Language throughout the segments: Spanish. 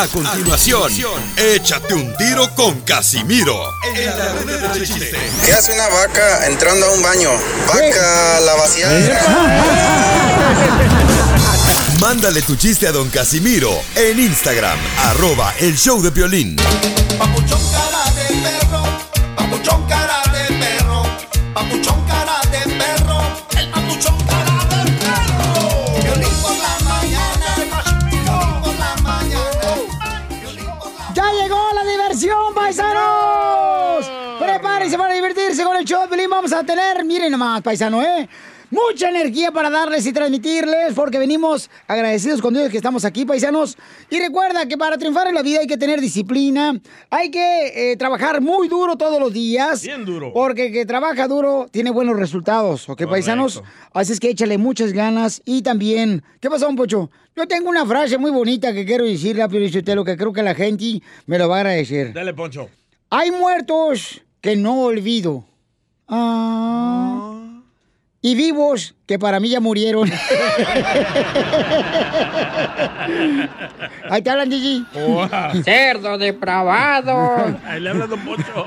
A continuación, échate un tiro con Casimiro. En la de chiste. ¿Qué hace una vaca entrando a un baño? Vaca, la vaciada. Mándale tu chiste a don Casimiro en Instagram, arroba el show de violín. Papuchón cara de perro, papuchón cara show Pelín. Vamos a tener, miren nomás, paisano, ¿eh? Mucha energía para darles y transmitirles, porque venimos agradecidos con Dios que estamos aquí, paisanos. Y recuerda que para triunfar en la vida hay que tener disciplina, hay que eh, trabajar muy duro todos los días. Bien duro. Porque el que trabaja duro tiene buenos resultados, ¿ok, paisanos? Así es que échale muchas ganas y también... ¿Qué pasó, un pocho? Yo tengo una frase muy bonita que quiero decirle a lo que creo que la gente me lo va a agradecer. Dale, Poncho. Hay muertos que no olvido. Ah. Y vivos que para mí ya murieron. Ahí te hablan, Gigi. Cerdo depravado. Ahí le habla Don Poncho.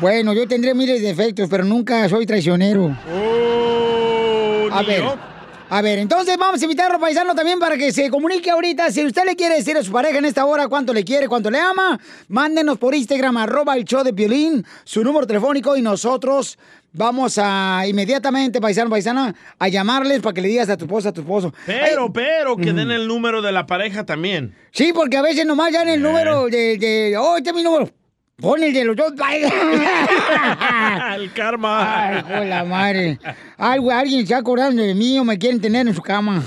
Bueno, yo tendré miles de defectos, pero nunca soy traicionero. Oh, A ver. A ver, entonces vamos a invitar a los paisanos también para que se comunique ahorita. Si usted le quiere decir a su pareja en esta hora cuánto le quiere, cuánto le ama, mándenos por Instagram, arroba el show de Piolín, su número telefónico y nosotros vamos a inmediatamente, paisano, paisana, a llamarles para que le digas a tu esposa, a tu esposo. Pero, pero, que den Ujú. el número de la pareja tamén. Sí, porque a veces nomás ya en el número de, de oh, este es mi número. Pon el de los dos. el karma. Ay, de la madre. Algo, alguien se está acordando de mí o me quieren tener en su cama.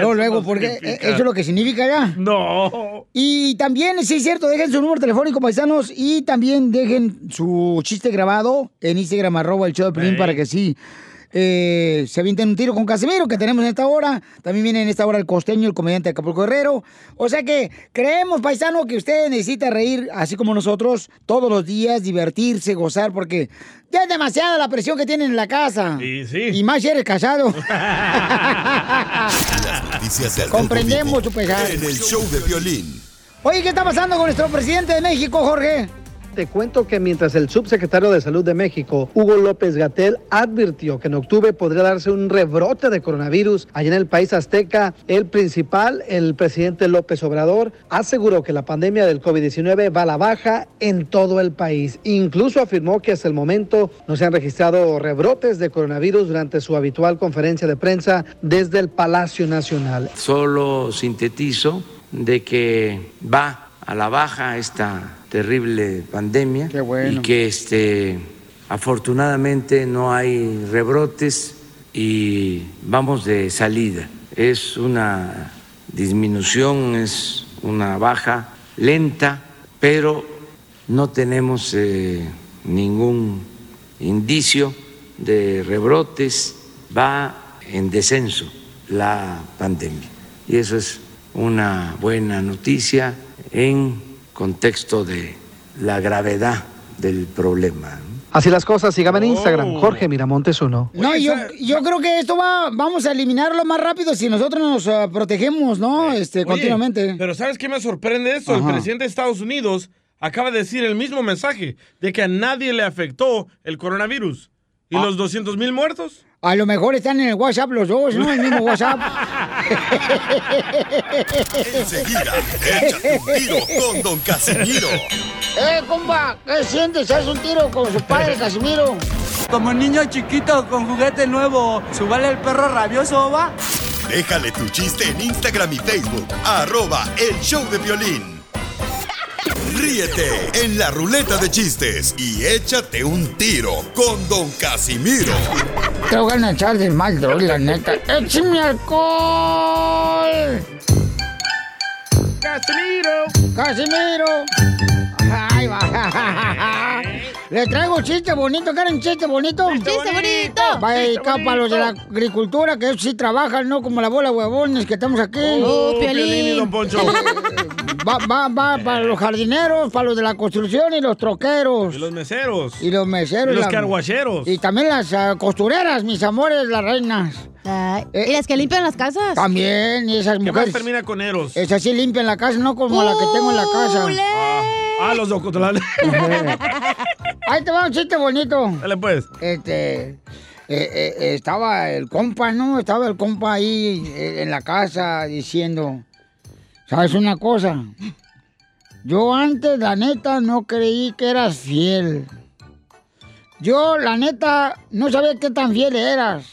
No, luego, porque significa. eso es lo que significa ya. No. Y también, sí es cierto, dejen su número telefónico, paisanos, y también dejen su chiste grabado en Instagram, arroba el show de Piolín, Ey. para que sí eh, se avienten un tiro con Casimiro, que tenemos en esta hora. También viene en esta hora el costeño, el comediante de Acapulco Herrero. O sea que creemos, paisano, que usted necesita reír, así como nosotros, todos los días, divertirse, gozar, porque ya es demasiada la presión que tienen en la casa. Sí, sí. Y más si eres casado. Noticias del Comprendemos tu pesar. En el show de violín. Oye, ¿qué está pasando con nuestro presidente de México, Jorge? Te cuento que mientras el subsecretario de Salud de México, Hugo López Gatel, advirtió que en octubre podría darse un rebrote de coronavirus allá en el país azteca, el principal, el presidente López Obrador, aseguró que la pandemia del COVID-19 va a la baja en todo el país. Incluso afirmó que hasta el momento no se han registrado rebrotes de coronavirus durante su habitual conferencia de prensa desde el Palacio Nacional. Solo sintetizo de que va a la baja esta terrible pandemia y que este afortunadamente no hay rebrotes y vamos de salida. Es una disminución, es una baja lenta, pero no tenemos eh, ningún indicio de rebrotes, va en descenso la pandemia. Y eso es una buena noticia en contexto de la gravedad del problema. Así las cosas, sígame en Instagram, Jorge Miramontes uno. No, yo, yo creo que esto va, vamos a eliminarlo más rápido si nosotros nos ah, protegemos, ¿no? Este, Oye, continuamente. Pero ¿sabes qué me sorprende esto? Ajá. El presidente de Estados Unidos acaba de decir el mismo mensaje de que a nadie le afectó el coronavirus. ¿Y los 200 mil muertos? A lo mejor están en el WhatsApp los dos, ¿no? El mismo WhatsApp. Enseguida, échate un tiro con Don Casimiro. ¡Eh, compa! ¿Qué sientes? ¿Haz un tiro con su padre, Casimiro? Como niño chiquito con juguete nuevo, ¿subale el perro rabioso, va? Déjale tu chiste en Instagram y Facebook, arroba el show de violín. Ríete en la ruleta de chistes y échate un tiro con Don Casimiro. Te voy a echar de mal, droga, la neta. ¡Échame alcohol! ¡Casimiro! ¡Casimiro! ¡Ay, va! Le traigo un chiste bonito, ¿quieren chiste bonito? ¡Chiste bonito! Va a ¡Chiste dedicar para los de la agricultura, que ellos sí trabajan, no como la bola huevones que estamos aquí. Oh, Piolín y Don Poncho. Va, va, va para los jardineros, para los de la construcción y los troqueros. Y los meseros. Y los meseros. Y los la- carguacheros. Y también las ah, costureras, mis amores, las reinas. ¿Y las que limpian las casas? También, y esas ¿Qué más mujeres. termina con Eros? Esas sí limpian la casa, no como la que tengo en la casa. Ah, los de Ocotlán. Ahí te va un chiste bonito. Dale pues. Este. eh, eh, eh, estaba el compa, ¿no? Estaba el compa ahí eh, en la casa diciendo, ¿sabes una cosa? Yo antes, la neta, no creí que eras fiel. Yo, la neta, no sabía qué tan fiel eras.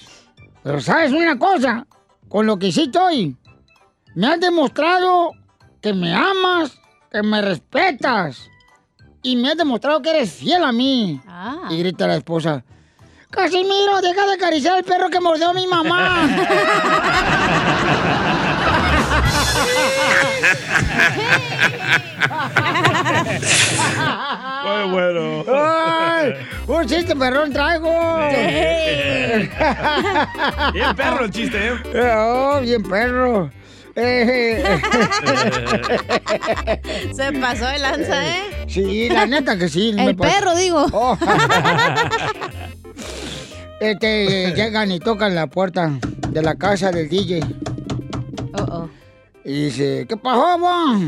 Pero ¿sabes una cosa? Con lo que hiciste hoy, me has demostrado que me amas, que me respetas. Y me has demostrado que eres fiel a mí. Y grita la esposa. Casimiro, deja de acariciar al perro que mordió a mi mamá. Muy bueno. ¡Ay! ¡Un chiste perrón traigo! Bien perro el chiste, ¿eh? Oh, bien perro. Se pasó de lanza, ¿eh? Sí, la neta que sí. El perro, digo. Oh. Este, llegan y tocan la puerta de la casa del DJ. Y dice, ¿qué pasó, bon?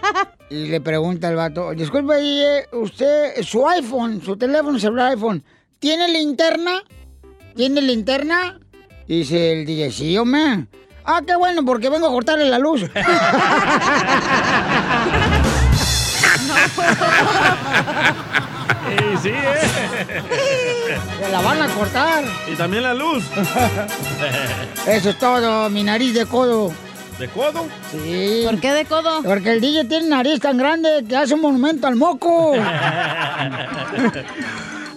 y le pregunta el vato, disculpe, DJ, usted, su iPhone, su teléfono celular iPhone, ¿tiene linterna? ¿Tiene linterna? Y dice el DJ, sí, hombre. Ah, qué bueno, porque vengo a cortarle la luz. Sí, sí, ¿eh? Se la van a cortar. Y también la luz. Eso es todo, mi nariz de codo. ¿De codo? Sí. ¿Por qué de codo? Porque el DJ tiene nariz tan grande que hace un monumento al moco.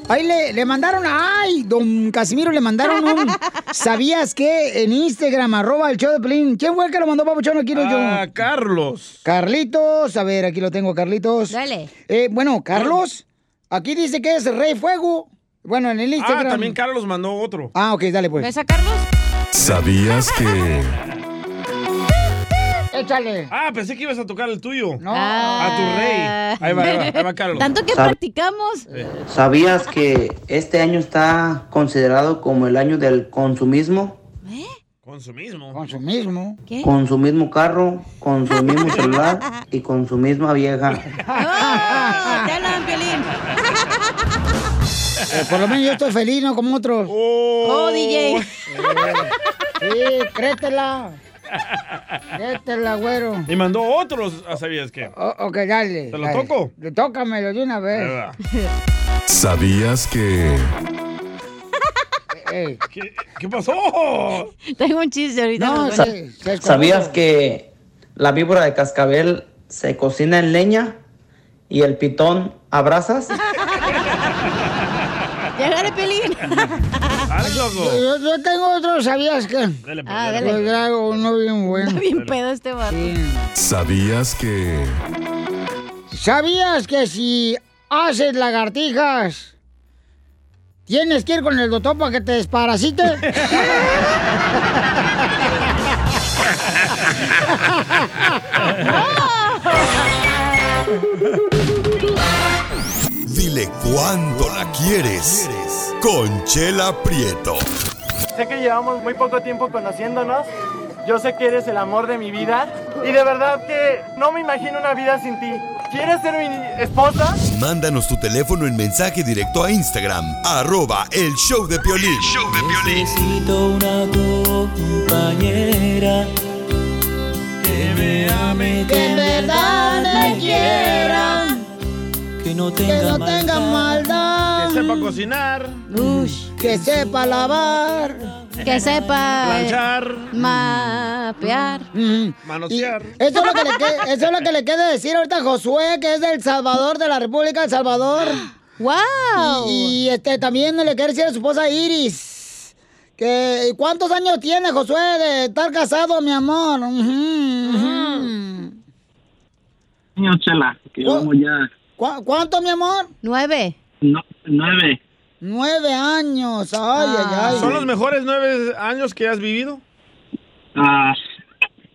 Ahí le, le mandaron, ay, don Casimiro, le mandaron un, ¿sabías qué? En Instagram, arroba el show de Pelín. ¿Quién fue el que lo mandó, Papuchón? Aquí lo yo. Ah, Carlos. Carlitos, a ver, aquí lo tengo, Carlitos. Dale. Eh, bueno, Carlos, aquí dice que es Rey Fuego. Bueno, en el Instagram. Ah, también Carlos mandó otro. Ah, ok, dale pues. ¿Ves a Carlos? ¿Sabías que... Échale. Ah, pensé que ibas a tocar el tuyo. No. A tu rey. Ahí va, ahí va, ahí va Carlos. Tanto que Sab- practicamos. ¿Sabías que este año está considerado como el año del consumismo? Consumismo. Consumismo. ¿Qué? Con su mismo carro, con su mismo celular y con su misma vieja. ¡Oh! ¡Te hablan! Eh, por lo menos yo estoy feliz, no como otros. ¡Oh, DJ! Sí, créetela. Créetela, güero. Y mandó otros, ¿sabías qué? Oh, ok, dale. ¿Te lo dale. toco? Le- Tócamelo de una vez. ¿Sabías que... Ey. ¿Qué, qué pasó? Tengo un chiste ahorita. No. ¿Sabías que la víbora de cascabel se cocina en leña y el pitón a brasas? Llegale, Piolín. Loco. Yo, yo tengo otro, ¿sabías qué? Dale, pues, Ah, dale. Yo traigo uno bien bueno. Está bien pedo este. Sí. ¿Sabías que... ¿Sabías que si haces lagartijas, tienes que ir con el doctor para que te desparasite? Dile cuándo la quieres. Conchela Prieto. Sé que llevamos muy poco tiempo conociéndonos. Yo sé que eres el amor de mi vida Y de verdad que no me imagino una vida sin ti. ¿Quieres ser mi esposa? Mándanos tu teléfono en mensaje directo a Instagram, arroba el show de Piolín. Necesito una compañera que me ame, Que en verdad me quiera, que no que tenga, no tenga maldad, sepa cocinar. que sepa lavar, Que sepa. Planchar. Mapear. Manosear. Eso es, lo que le que- eso es lo que le queda decir ahorita a Josué, que es del Salvador, de la República del Salvador. ¡Wow! Y, y, este también le quiere decir a su esposa Iris. Que, ¿Cuántos años tiene Josué de estar casado, mi amor? Señor Chela, que llevamos ya ¿Cu- ¿Cuánto, mi amor? Nueve. no- nueve. Nueve años. Ay, ay, ay. ¿Son los mejores nueve años que has vivido? Ah,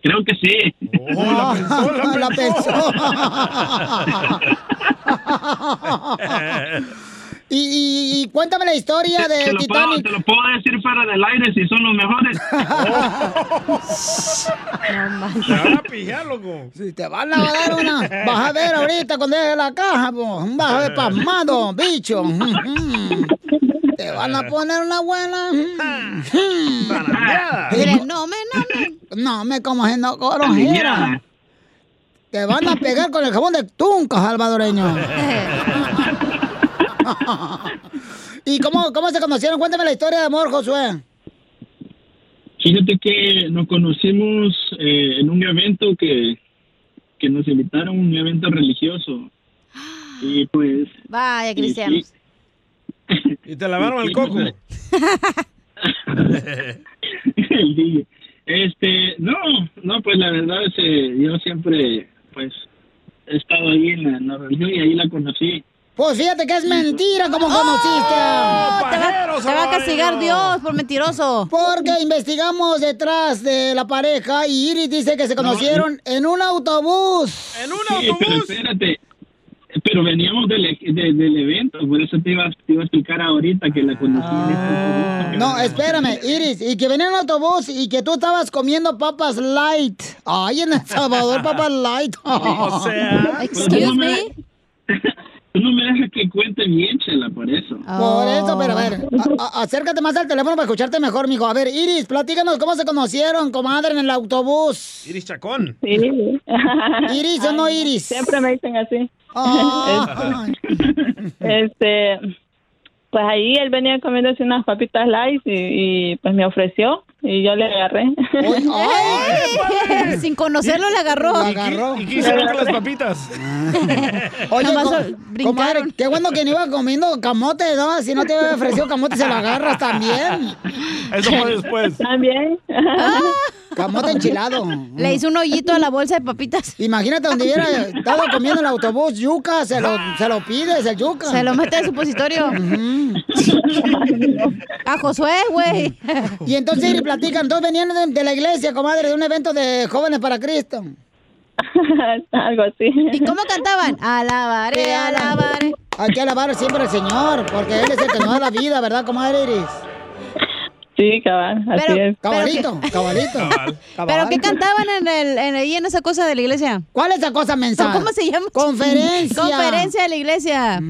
creo que sí. Ah, la pensó. y, y- y cuéntame la historia Te del lo, puedo, Titanic. te lo puedo decir fuera del aire si son los mejores. Te van a pillar, loco. Si te van a dar una. Vas a ver ahorita cuando deje la caja, po. Vas a ver pasmado, bicho. Te van a poner una buena. Dile, no me, no me. No me como haciendo coronjera. Te van a pegar con el jabón de tunca, salvadoreño. ¿Y cómo, cómo se conocieron? Cuéntame la historia de amor, Josué. Fíjate que nos conocimos eh, en un evento que, que nos invitaron a un evento religioso. Y pues... Vaya, y cristianos. Y te lavaron el coco. Este, no, no, pues la verdad es que yo siempre, pues, he estado ahí en la, en la religión y ahí la conocí. Pues fíjate que es mentira como Oh, conociste. te, va, te va a castigar Dios por mentiroso. Porque investigamos detrás de la pareja y Iris dice que se conocieron en un autobús. ¿En un Sí, pero espérate, pero veníamos del, e- de- del evento, por eso te iba, te iba a explicar ahorita que la conocí en este autobús. No, espérame, Iris, y que venía en un autobús y que tú estabas comiendo papas light. Ay, en El Salvador, papas light. O sea, Excuse me. Tú no me dejas que cuente bien, Chela, por eso. Por eso, pero a ver, a- a- acércate más al teléfono para escucharte mejor, mijo. A ver, Iris, platícanos cómo se conocieron, comadre, en el autobús. Iris Chacón. Sí. Iris o no Iris. Siempre me dicen así. Este, pues ahí él venía comiéndose unas papitas light y, y, pues me ofreció y yo le agarré. Ay, Sin conocerlo le agarró. Agarró. ¿Y qué hicieron con las papitas? Oye, co- comadre, qué bueno que no iba comiendo camote, ¿no? Si no te hubiera ofrecido camote, se lo agarras también. Eso fue después. También. Camote enchilado. Le hizo un hoyito a la bolsa de papitas. Imagínate donde hubiera estado comiendo en el autobús yuca, se lo, se lo pides, el yuca. Se lo mete en supositorio. A Josué, güey. Y entonces, platican, entonces venían de, de la iglesia, comadre, de un evento de jóvenes para Cristo. Algo así. ¿Y cómo cantaban? Alabaré, alabaré. Hay que alabar siempre al Señor, porque Él es el que nos da la vida, ¿verdad, comadre Iris? Sí, cabal, así Pero- es. Cabalito, cabalito. ¿Pero qué cantaban en el, en, ahí en esa cosa de la iglesia? ¿Cuál es esa cosa mensa? ¿Cómo se llama? Conferencia. Conferencia de la iglesia.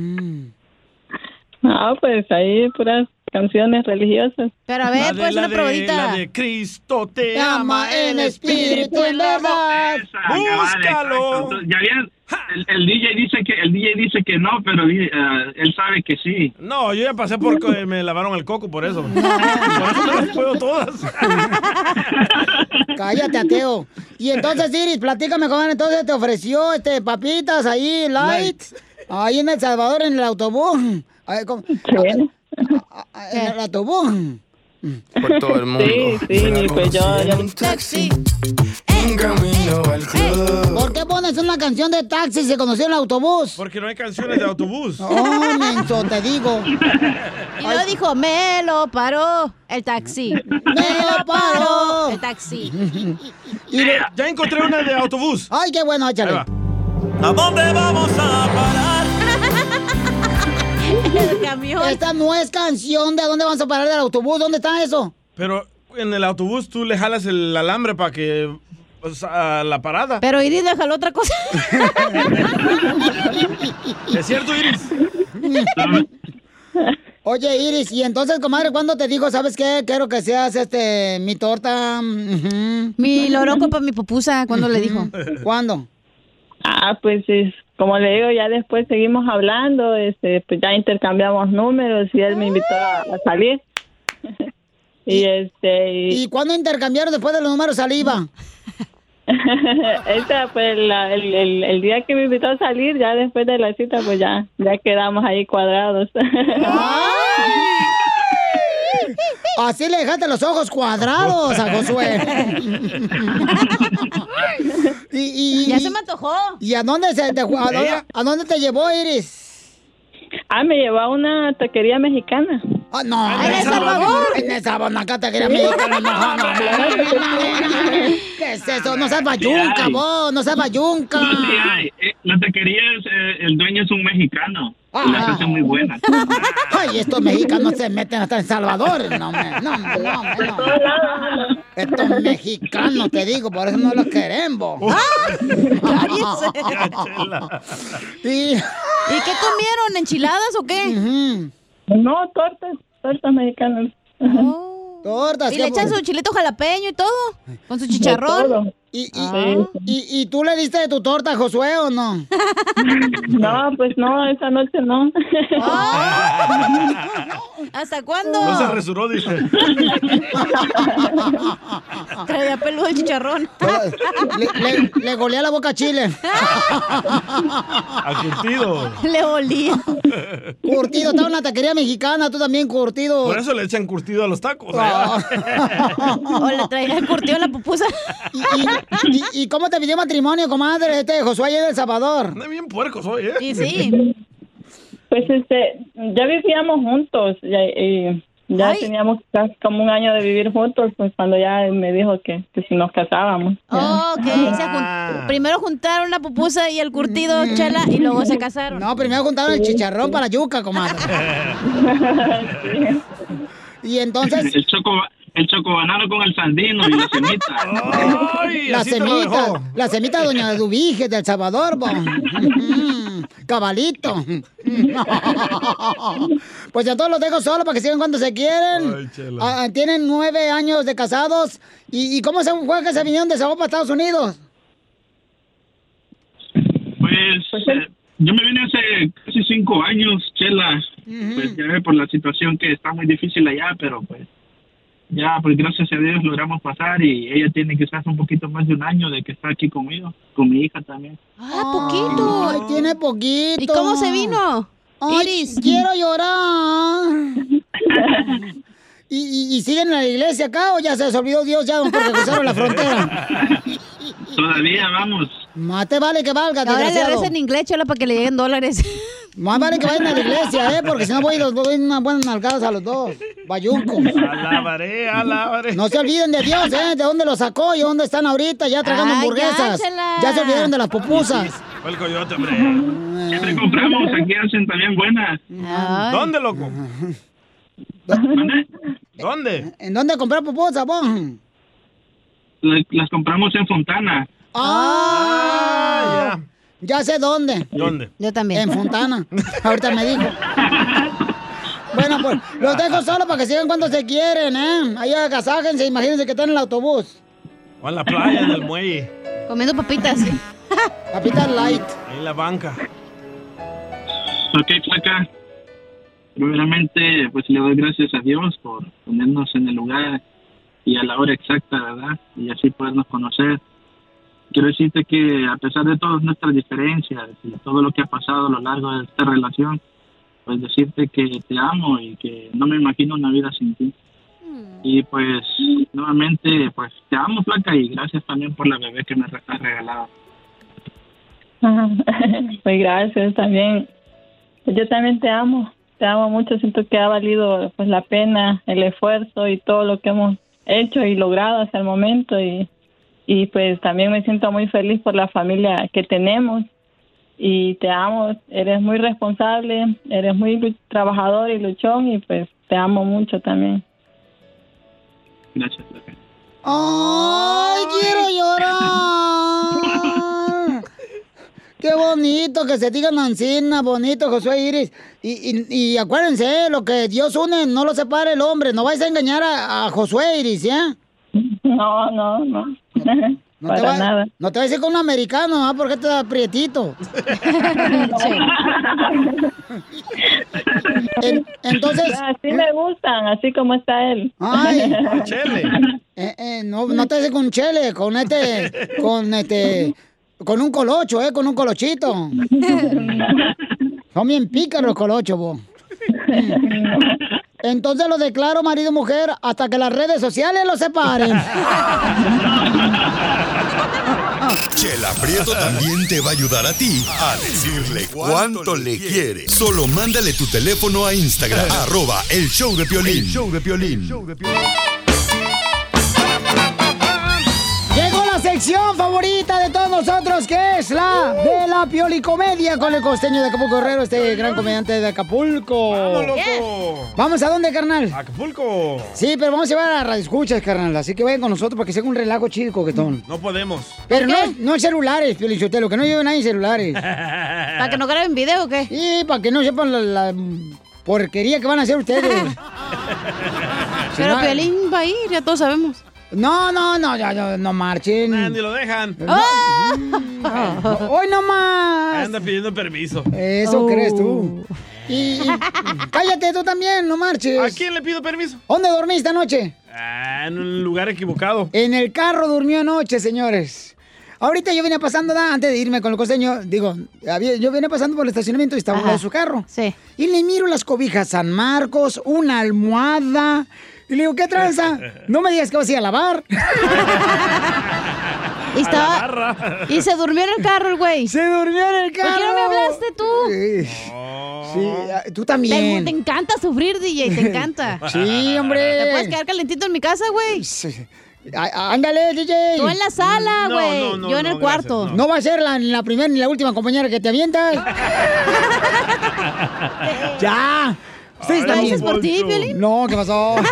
Ah, pues ahí puras canciones religiosas. Pero a La ver, de- pues la una de- probadita. La de Cristo te Te ama en espíritu, en verdad. Búscalo. Ya bien, el, el DJ dice que el DJ dice que no, pero eh, él sabe que sí. No, yo ya pasé por que me lavaron el coco por eso. Por eso no las puedo todas. Cállate, ateo. Y entonces, Iris, platícame, comadre, entonces te ofreció este papitas ahí, light, ahí en El Salvador, en el autobús. Ahí, ¿cómo? En el autobús. Por todo el mundo. Sí, sí, pues yo, yo Taxi. ¿Por qué pones una canción de taxi si se conoció en el autobús? Porque no hay canciones de autobús. Oh, menso, te digo. Y luego dijo, me lo paró el taxi. Me lo paró. el taxi. Y lo- Ya encontré una de autobús. Ay, qué bueno, échale. ¿A dónde vamos a parar? Camión. Esta no es canción de dónde vamos a parar del autobús. ¿Dónde está eso? Pero en el autobús tú le jalas el alambre para que Pues a la parada. Pero Iris déjalo otra cosa. ¿Es cierto, Iris? Oye, Iris, y entonces, comadre, ¿cuándo te dijo, sabes qué? Quiero que seas este, mi torta. Mi loroco para mi pupusa, ¿cuándo le dijo? ¿Cuándo? Ah, pues es, como le digo, ya después seguimos hablando, este, pues ya intercambiamos números y él me invitó a, a salir. y este, y, ¿Y cuándo intercambiaron después de los números saliva? esa fue la- el, el, el día que me invitó a salir, ya después de la cita, pues ya, ya quedamos ahí cuadrados. Así le dejaste los ojos cuadrados a Josué. y, y- Ya se me antojó. ¿Y a dónde, se te, a, dónde, a dónde te llevó, Iris? Ah, me llevó a una taquería mexicana. Ah, no. ¿En El Salvador? En El Salvador, acá taquería mexicana. No, no, no. ¿Qué es eso? No seas bayunca, vos. No seas bayunca. No, sí hay. Eh, La taquería, es, eh, el dueño es un mexicano. Y las Ah. muy buenas. Ay, estos mexicanos se meten hasta en Salvador. No, me, no, no, no. Estos mexicanos, te digo, por eso no los queremos. ¿Y qué comieron? ¿Enchiladas o qué? No, tortas, tortas mexicanas. Tortas. ¿Y le echan su chilito jalapeño y todo? ¿Con su chicharrón? ¿Y, y, Ah. y, y tú le diste de tu torta a Josué o no? No, pues no, esa noche no. ¿Hasta cuándo? No se resuró, dice. Traía peludo el chicharrón. Le, le, le golea la boca a Chile. A curtido. Le olía. Curtido, estaba en la taquería mexicana, tú también curtido. Por eso le echan curtido a los tacos. ¿eh? O le traía el curtido en la pupusa. ¿Y, y cómo te pidió matrimonio, comadre, este Josué de El Salvador? Anda bien puerco soy, ¿eh? Sí, sí. Pues este, ya vivíamos juntos, ya, y ya teníamos casi como un año de vivir juntos, pues cuando ya me dijo que, que si nos casábamos. Oh, ok. Se jun- Primero juntaron la pupusa y el curtido, chela, y luego se casaron. No, primero juntaron el chicharrón para la yuca, comadre. Y entonces, El choco, el chocobanano con el sandino y la semita. la semita, la semita Doña Dubige de El Salvador, bo. Cabalito. Pues ya todos los dejo solo para que sigan cuando se quieren. Ah, ah, tienen nueve años de casados. ¿Y, y cómo se fue que se vinieron de Sabor para Estados Unidos? Pues eh, yo me vine hace casi cinco años, Chela. Pues ya ve por la situación que está muy difícil allá, pero pues ya, pues gracias a Dios logramos pasar y ella tiene quizás un poquito más de un año de que está aquí conmigo, con mi hija también. Ah, poquito. Ay, tiene poquito. ¿Y cómo se vino? Ay, Iris. quiero llorar. ¿Y, y, y siguen en la iglesia acá o ya se les olvidó Dios ya porque cruzaron la frontera? Todavía vamos. Más te vale que valga, Ahora le reza en inglés, chela, para que le lleguen dólares. Más vale que vayan a la iglesia, ¿eh? Porque si no voy los doy unas buenas nalgadas a los dos. Bayuncos. Alabaré, alabaré. No se olviden de Dios, ¿eh? De dónde los sacó y dónde están ahorita ya tragando Ay, hamburguesas. ya, se olvidaron de las pupusas. Fue el coyote, hombre. Siempre compramos, aquí hacen también buenas. ¿Dónde, loco? ¿Dónde? ¿En dónde comprar pupusas, vos? La- Las compramos en Fontana. ¡Ah! ya. sé dónde. ¿Dónde? Yo también. En Fontana. Ahorita me dijo. Bueno, pues los dejo solo para que sigan cuando se quieren, ¿eh? Ahí agasájense, imagínense que están en el autobús. O en la playa, en el muelle. Comiendo papitas. Papitas light. Ahí en la banca. Ok, flaca. Primeramente, pues le doy gracias a Dios por ponernos en el lugar y a la hora exacta, ¿verdad? Y así podernos conocer. Quiero decirte que a pesar de todas nuestras diferencias y todo lo que ha pasado a lo largo de esta relación, pues decirte que te amo y que no me imagino una vida sin ti. Y pues nuevamente, pues te amo, flaca, y gracias también por la bebé que me has regalado. Pues gracias también. Yo también te amo, te amo mucho. Siento que ha valido pues la pena, el esfuerzo y todo lo que hemos hecho y logrado hasta el momento y y pues también me siento muy feliz por la familia que tenemos y te amo. Eres muy responsable, eres muy trabajador y luchón y pues te amo mucho también. Gracias. ¡Ay, quiero llorar! ¡Qué bonito que se digan Ancina, bonito, Josué Iris! Y, y, y acuérdense, lo que Dios une, no lo separa el hombre. No vais a engañar a, a Josué Iris, ¿ya? No, no, no. No te, Para va- nada. no te vas a ir con un americano, ¿ah? Porque te da prietito. En- entonces... Así me gustan, así como está él. Ay, Eh, eh, no, no te haces con chele, con este, con este, con un colocho, eh, con un colochito. Son bien pícaros los colochos, vos. Entonces lo declaro marido y mujer hasta que las redes sociales lo separen. Chela Prieto también te va a ayudar a ti a decirle cuánto le quiere. Solo mándale tu teléfono a Instagram, arroba el show de Piolín. show de Piolín. Llegó la sección favorita de todos nosotros, que es la de la piolicomedia con el costeño de Acapulco Guerrero, este gran comediante de Acapulco. ¡Vamos, loco! ¿Vamos a dónde, carnal? Acapulco. Sí, pero vamos a llevar a Radio Escuchas, carnal. Así que vayan con nosotros para que sea un relajo chido, coquetón. No podemos. Pero no, no celulares, Piolichotelo, que no lleven nadie celulares. ¿Para que no graben video o qué? Sí, para que no sepan la, la porquería que van a hacer ustedes. Si Pero no- Piolín va a ir, ya todos sabemos. No, no, no, ya, ya, no marchen. Ni lo dejan. Hoy no más. Anda pidiendo permiso. Eso crees tú. Y, y- cállate tú también, no marches. ¿A quién le pido permiso? ¿Dónde dormiste anoche? Ah, en un lugar equivocado. En el carro durmió anoche, señores. Ahorita yo venía pasando, da, antes de irme con el costeño, digo, había- yo venía pasando por el estacionamiento y estaba en su carro. Sí. Y le miro las cobijas San Marcos, una almohada. Y le digo, ¿qué tranza? No me digas que vas a ir a lavar. Y estaba. Y se durmió en el carro el güey. Se durmió en el ¿Por qué no me hablaste tú? Sí, Sí, ah, tú también. Te, te encanta sufrir, DJ, te encanta. Sí, hombre. ¿Te puedes quedar calentito en mi casa, güey? Á- Ándale, DJ. Tú en la sala, güey. Yo en el cuarto. No va a ser la, la primera ni la última compañera que te avientas. ya. Ustedes ¿Lo también. dices por ti, Piolín? No, ¿qué pasó?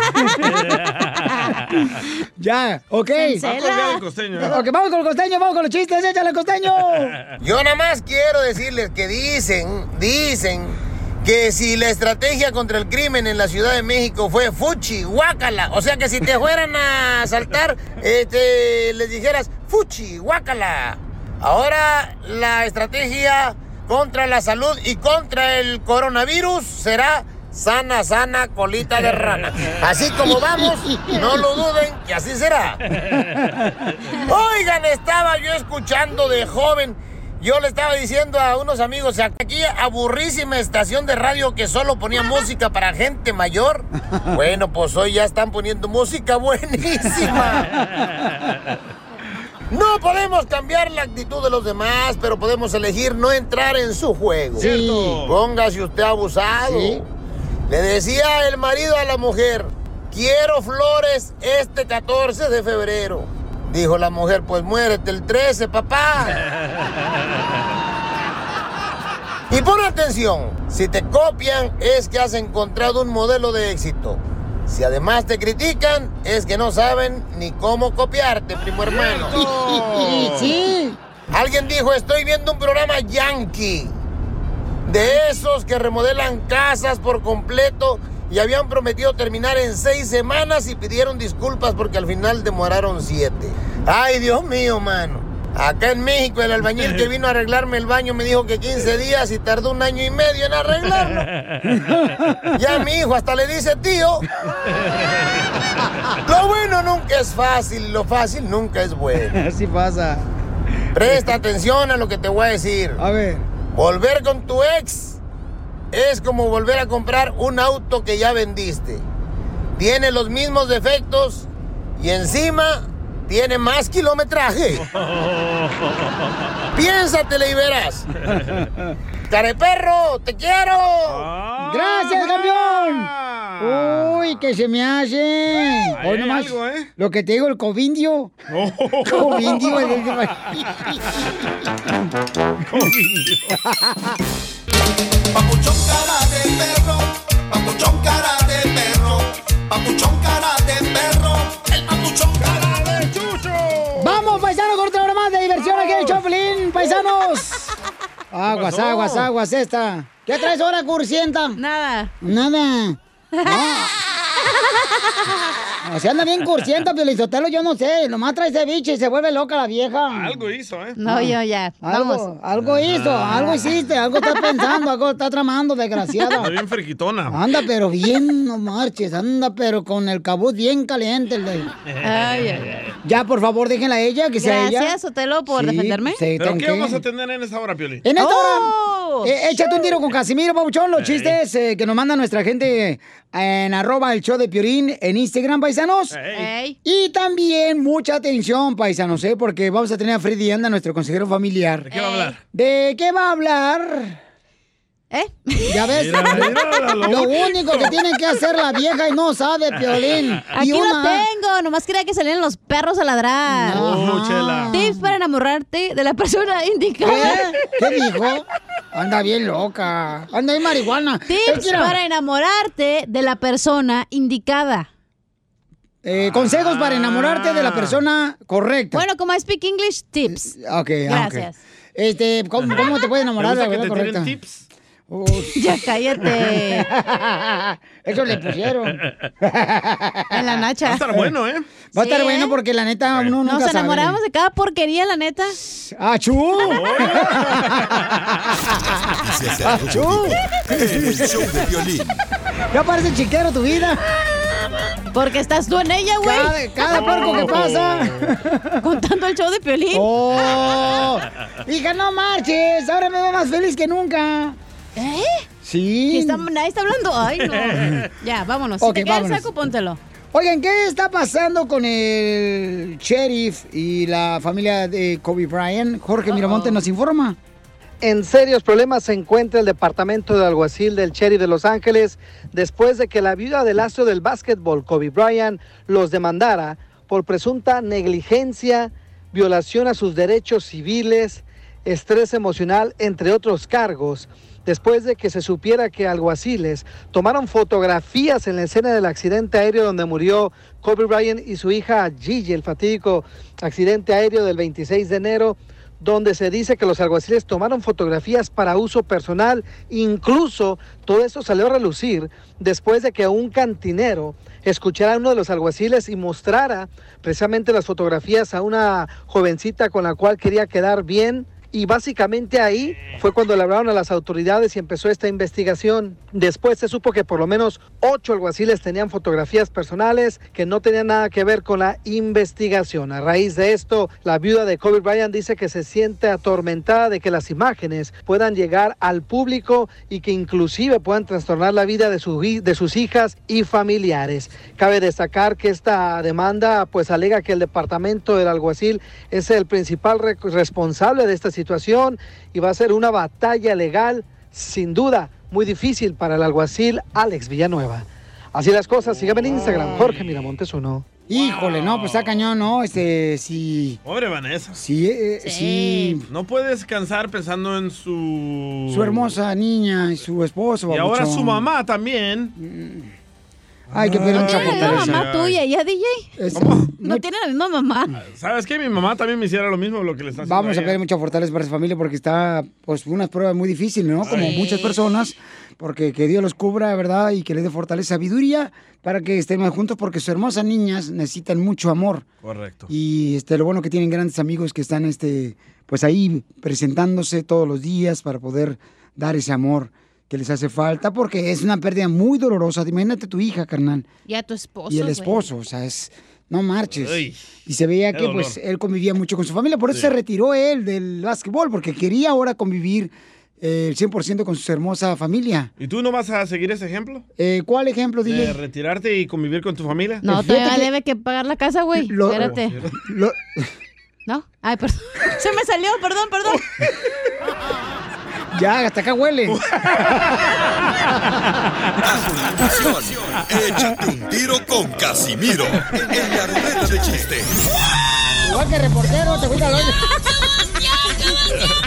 ya, ok. Cancela. Va a colgar el costeño. Ok, vamos con el costeño, vamos con los chistes, échale costeño. Yo nada más quiero decirles que dicen, dicen que si la estrategia contra el crimen en la Ciudad de México fue fuchi, guácala, o sea que si te fueran a asaltar, este, les dijeras fuchi, guácala. Ahora la estrategia contra la salud y contra el coronavirus será sana, sana, colita de rana. Así como vamos, no lo duden que así será. Oigan, estaba yo escuchando de joven. Yo le estaba diciendo a unos amigos, aquí aburrísima estación de radio que solo ponía música para gente mayor. Bueno, pues hoy ya están poniendo música buenísima. No podemos cambiar la actitud de los demás, pero podemos elegir no entrar en su juego. Cierto. Póngase usted abusado. Le decía el marido a la mujer, quiero flores este 14 de febrero. Dijo la mujer, pues muérete el 13, papá. Y pon atención, si te copian es que has encontrado un modelo de éxito. Si además te critican es que no saben ni cómo copiarte, primo hermano. Sí. Alguien dijo, estoy viendo un programa yankee. De esos que remodelan casas por completo y habían prometido terminar en seis semanas y pidieron disculpas porque al final demoraron siete. Ay, Dios mío, mano. Acá en México el albañil que vino a arreglarme el baño me dijo que 15 días y tardó un año y medio en arreglarlo. Ya mi hijo hasta le dice tío. Lo bueno nunca es fácil lo fácil nunca es bueno. Así pasa. Presta atención a lo que te voy a decir. A ver. Volver con tu ex es como volver a comprar un auto que ya vendiste. Tiene los mismos defectos y encima tiene más kilometraje. Piénsatele y verás. ¡Careperro! ¡Te quiero! ¡Ah! ¡Gracias, campeón! ¡Uy, que se me hace! Nomás, algo, ¿eh? lo que te digo, el covindio. No. Covindio. El... covindio. Papuchón cara de perro, papuchón cara de perro, papuchón cara de perro, el papuchón cara de chucho. ¡Vamos, paisanos, corta hora más de diversión aquí en el Choplin, paisanos! Aguas, aguas, esta. ¿Qué traes ahora, cursienta? Nada. Nada. O sea, anda bien cursienta, Piolizotelo, yo no sé. Nomás trae ceviche y se vuelve loca la vieja. Algo hizo, ¿eh? No, yo ya. Algo, Vamos. algo hizo, algo hiciste, algo estás pensando, algo estás tramando, desgraciada. Anda bien friquitona. Anda, pero bien, no marches, anda, pero con el cabuz bien caliente. El de... Ay, ay, ay. Ya, por favor, déjenla a ella, que sea ella. Gracias, Sotelo, por Sí, defenderme. sí, ¿Pero ¿tan qué vamos a tener en esta hora, Pioli? En esta ¡Oh! hora, eh, échate un tiro con Casimiro, Pabuchón, los chistes eh, que nos manda nuestra gente en arroba el show de Piorín en Instagram, paisanos. Y también mucha atención, paisanos, ¿eh? porque vamos a tener a Freddy Anda, nuestro consejero familiar. ¿De qué va a hablar? ¿De qué va a hablar? ¿Eh? Ya ves, Mira, mira, lo lo único que tiene que hacer la vieja y no sabe, Piolín. Aquí y lo tengo, nomás quería que salieran los perros a ladrar. Chela. Tips para enamorarte de la persona indicada. ¿Qué? ¿Qué dijo? Anda bien loca. Anda bien marihuana. Tips era- para enamorarte de la persona indicada. eh, consejos para enamorarte de la persona correcta. Bueno, como I speak English, tips. Ok, ah, ok. Gracias. Este, ¿cómo, cómo te puedes ¿Te enamorar de gusta la tiren correcta? tips? Ya cállate. Eso le pusieron. En la nacha. Va a estar bueno, ¿eh? Va a estar Sí, bueno porque la neta uno nunca Nos sabe. enamoramos de cada porquería, la neta. ¡Achú! Del ¡Achú! El show de violín. Ya parece chiquero tu vida. Porque estás tú en ella, güey. Cada, cada puerco que pasa. Contando el show de Piolín. ¡Oh! Hija, no marches. Ahora me veo más feliz que nunca. ¿Eh? Sí. ¿Qué está- nadie está hablando. Ay, no. Ya, vámonos. Si te queda el saco, póntelo. Oigan, ¿qué está pasando con el sheriff y la familia de Kobe Bryant? Jorge Miramonte nos informa. En serios problemas se encuentra el departamento de alguacil del Cherry de Los Ángeles después de que la viuda del astro del básquetbol, Kobe Bryant, los demandara por presunta negligencia, violación a sus derechos civiles, estrés emocional, entre otros cargos, después de que se supiera que alguaciles tomaron fotografías en la escena del accidente aéreo donde murió Kobe Bryant y su hija Gigi, el fatídico accidente aéreo del 26 de enero donde se dice que los alguaciles tomaron fotografías para uso personal. Incluso todo esto salió a relucir después de que un cantinero escuchara a uno de los alguaciles y mostrara precisamente las fotografías a una jovencita con la cual quería quedar bien. Y básicamente ahí fue cuando le hablaron a las autoridades y empezó esta investigación. Después se supo que por lo menos ocho alguaciles tenían fotografías personales que no tenían nada que ver con la investigación. A raíz de esto, la viuda de Kobe Bryant dice que se siente atormentada de que las imágenes puedan llegar al público y que inclusive puedan trastornar la vida de, de sus hijas y familiares. Cabe destacar que esta demanda pues alega que el departamento del alguacil es el principal re- responsable de esta situación y va a ser una batalla legal sin duda muy difícil para el alguacil Alex Villanueva. Así las cosas, síganme en Instagram, Jorge Miramontes uno. Híjole, no, pues está cañón, ¿no? Este, sí. Pobre Vanessa. Sí, eh, sí. No puede descansar pensando en su... Su hermosa niña y su esposo. Y ahora su mamá también. Ay, qué pena, ¿No tiene la misma mamá tuya ya, DJ? No tiene la misma mamá. ¿Sabes qué? Mi mamá también me hiciera lo mismo lo que le está haciendo Vamos a ver mucha fortaleza para esa familia porque está, pues, unas pruebas muy difíciles, ¿no? Como Ay. muchas personas, porque que Dios los cubra, ¿verdad? Y que les dé fortaleza, sabiduría para que estén más juntos, porque sus hermosas niñas necesitan mucho amor. Correcto. Y este, lo bueno que tienen grandes amigos que están, este, pues ahí presentándose todos los días para poder dar ese amor que les hace falta, porque es una pérdida muy dolorosa. Imagínate tu hija, carnal. Y a tu esposo. y el güey. esposo, o sea, es... No marches. Y se veía que pues él convivía mucho con su familia, por eso se retiró él del básquetbol, porque quería ahora convivir eh, el 100% con su hermosa familia. ¿Y tú no vas a seguir ese ejemplo? Eh, ¿Cuál ejemplo, De dile? retirarte y convivir con tu familia. No, Fíjate todavía que- debe que pagar la casa, güey. Lo- Espérate. Lo- ¿No? Ay, perdón. Se me salió, perdón, perdón. ya, hasta acá huele. Acción. Échate un tiro con Casimiro en la ruleta de chiste. Igual que reportero, te al hoyo.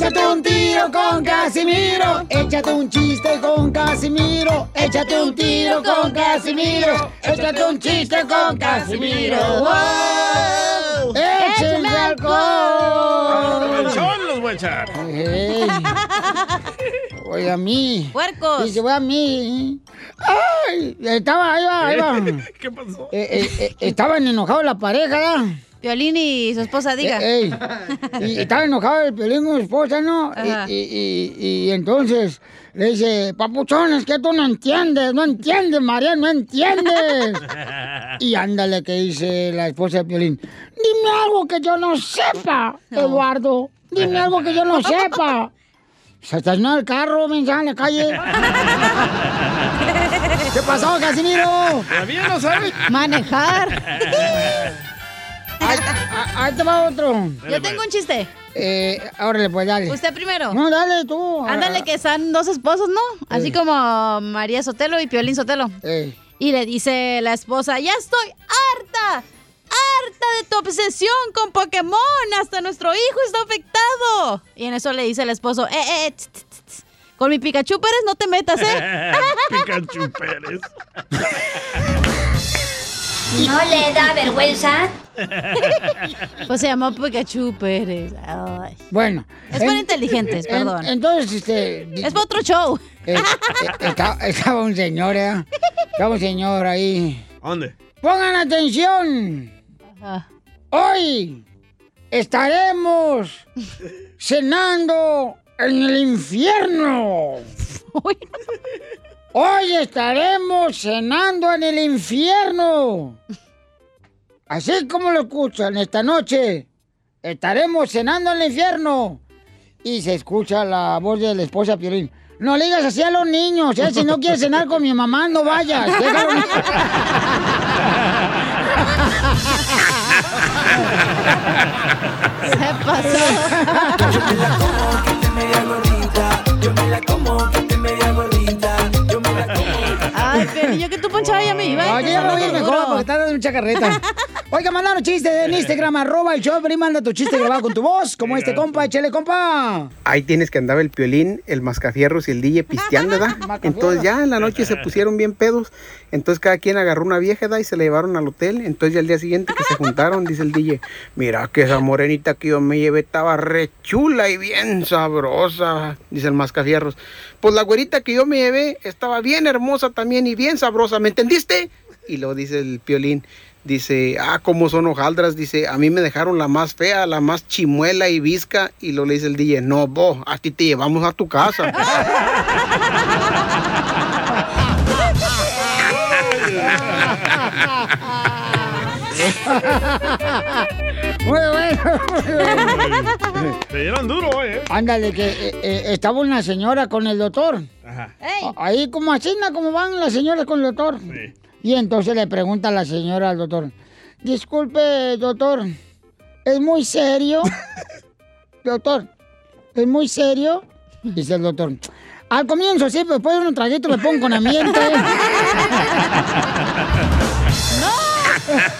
Échate un tiro con Casimiro. Échate un chiste con Casimiro. Échate un tiro con Casimiro. Échate un chiste con Casimiro. ¡Wow! ¡Échame alcohol! Son los voy a echar. Voy a mí. Puercos. Dice, voy a mí. ¡Ay! Estaba, ahí va, ahí va. ¿Qué pasó? Eh, eh, eh, estaban enojados la pareja, ¿verdad? Violín y su esposa diga. Eh, ey. Y estaba enojado el Piolín con su esposa, ¿no? Y, y- y- y entonces le dice, papuchón, es que tú no entiendes, no entiendes, María, no entiendes. Y ándale que dice la esposa de Piolín, dime algo que yo no sepa, Eduardo. Dime algo que yo no sepa. Se estacionó el carro, mensaje en la calle. ¿Qué pasó, Casimiro? Todavía no sabe. Manejar. Ahí, ah, ahí te va otro. Yo tengo un chiste. Eh, órale, pues dale. Usted primero. No, dale tú. Ándale, que están dos esposos, ¿no? Así Eh. como María Sotelo y Piolín Sotelo. Y le dice la esposa, ya estoy harta, harta de tu obsesión con Pokémon. Hasta nuestro hijo está afectado. Y en eso le dice el esposo, eh, eh, tss, tss, tss, con mi Pikachu Pérez no te metas, ¿eh? Pikachu Pérez. ¿No le da vergüenza? pues se llamó Pikachu Pérez. Ay. Bueno. Es para en- inteligentes, en- perdón. entonces, este... Es para otro show. eh, eh, estaba un señor, ¿eh? Estaba un señor ahí. ¿Dónde? Pongan atención. Hoy estaremos cenando en el infierno. Hoy estaremos cenando en el infierno. Así como lo escuchan esta noche, estaremos cenando en el infierno. Y se escucha la voz de la esposa Piolín. No le digas así a los niños, ¿eh? si no quieres cenar con mi mamá, no vayas. Déjalo. Se pasó. Ay, pero yo que tú ponchabas a mí, ¿va? Oye, ya me voy a ir mejor porque estás dando mucha carreta. Oiga, mandaron chiste en Instagram, arroba el show, pero manda tu chiste grabado con tu voz, como este compa, échale compa. Ahí tienes que andaba el piolín, el mascafierros y el DJ pisteando, ¿verdad? Entonces ya en la noche se pusieron bien pedos. Entonces cada quien agarró una vieja, ¿verdad? Y se la llevaron al hotel. Entonces ya al día siguiente que se juntaron, dice el DJ, mira que esa morenita que yo me llevé estaba re chula y bien sabrosa, dice el mascafierros. Pues la güerita que yo me llevé estaba bien hermosa también y bien sabrosa, ¿me entendiste? Y lo dice el piolín. Dice, ah, cómo son hojaldras. Dice, a mí me dejaron la más fea, la más chimuela y visca. Y lo le dice el DJ, no, vos, a ti te llevamos a tu casa. Muy bueno, muy bueno. Te dieron duro hoy, ¿eh? Ándale, que eh, eh, estaba una señora con el doctor. Ajá. Ahí como así, ¿no? como van las señoras con el doctor. Y entonces le pregunta a la señora al doctor, disculpe, doctor, ¿es muy serio? doctor, ¿es muy serio? Dice el doctor. Al comienzo sí, pero después de un traguito me pongo con ambiente.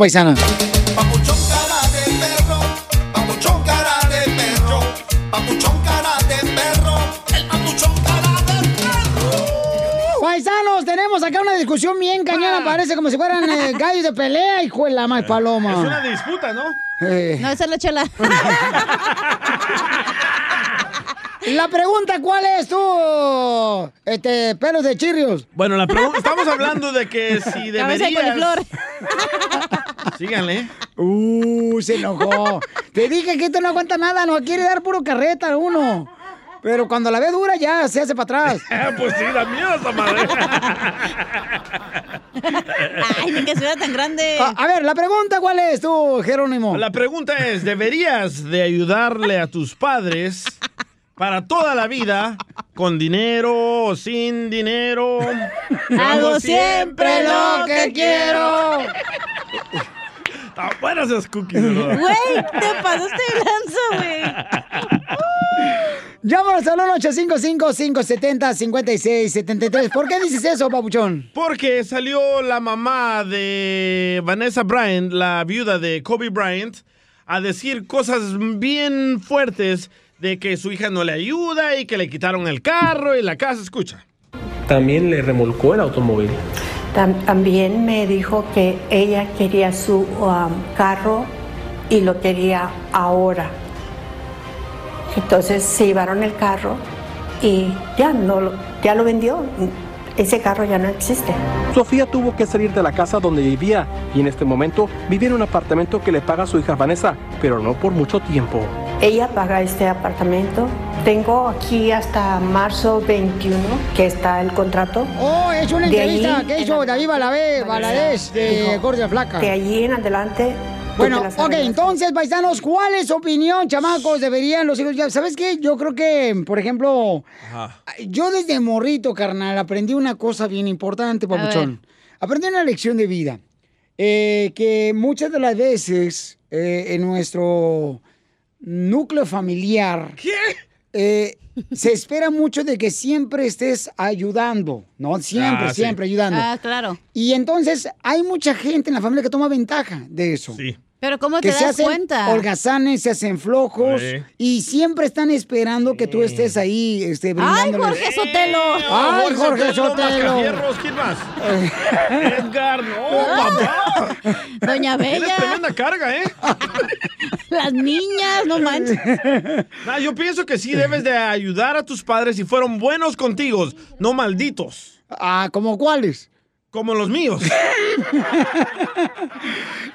paisana. Papuchón cara de perro, papuchón cara de perro, papuchón cara de perro, el papuchón cara de perro. Paisanos, tenemos acá una discusión bien cañona. Parece como si fueran eh, gallos de pelea, hijo de la más paloma. Es una disputa, ¿no? Eh. No, esa es la chela. La pregunta, ¿cuál es tú? Este, pelos de chirrios. Bueno, la pregunta, estamos hablando de que si Cabeza de deberías... coliflor. Síganle. Uh, se enojó. Te dije que esto no aguanta nada, no quiere dar puro carreta a uno. Pero cuando la ve dura ya se hace para atrás. pues sí, da miedo esa madre. Ay, ni que sea tan grande. A, a ver, la pregunta, ¿cuál es tú, Jerónimo? La pregunta es, ¿deberías de ayudarle a tus padres para toda la vida con dinero o sin dinero? Hago siempre lo que quiero. Están buenas esas cookies, ¿verdad? Güey, te pasaste de lanza, güey. Llámanos al 1-855-570-5673. ¿Por qué dices eso, papuchón? Porque salió la mamá de Vanessa Bryant, la viuda de Kobe Bryant, a decir cosas bien fuertes de que su hija no le ayuda y que le quitaron el carro y la casa. Escucha. También le remolcó el automóvil. Tam- También me dijo que ella quería su um, carro y lo quería ahora. Entonces se llevaron el carro y ya no ya lo vendió. Ese carro ya no existe. Sofía tuvo que salir de la casa donde vivía y en este momento vive en un apartamento que le paga su hija Vanessa, pero no por mucho tiempo. Ella paga este apartamento. Tengo aquí hasta marzo 21 que está el contrato. Oh, es una De ahí entrevista que hizo David Balabé, Valadez de Gordia Flaca. De allí en adelante. Bueno, ok, entonces, paisanos, ¿cuál es su opinión, chamacos? ¿Deberían los hijos? ya- ¿Sabes qué? Yo creo que, por ejemplo, yo desde morrito, carnal, aprendí una cosa bien importante, papuchón. Aprendí una lección de vida. eh, que muchas de las veces eh, en nuestro núcleo familiar... eh, se espera mucho de que siempre estés ayudando, ¿no? Siempre, Ah, sí. siempre ayudando. Ah, claro. Y entonces hay mucha gente en la familia que toma ventaja de eso. Sí. Pero ¿cómo te Que se das hacen cuenta? holgazanes, se hacen flojos Sí. y siempre están esperando que tú estés ahí este, ¡Ay. Jorge Sotelo! ¡Ay, Jorge Sotelo! Mascafierros, ¿quién más? Edgar, no, papá. Doña Tienes Bella. tremenda carga, ¿eh? Las niñas, no manches. No, yo pienso que sí debes de ayudar a tus padres si fueron buenos contigo, no malditos. Ah, ¿como cuáles? Como los míos.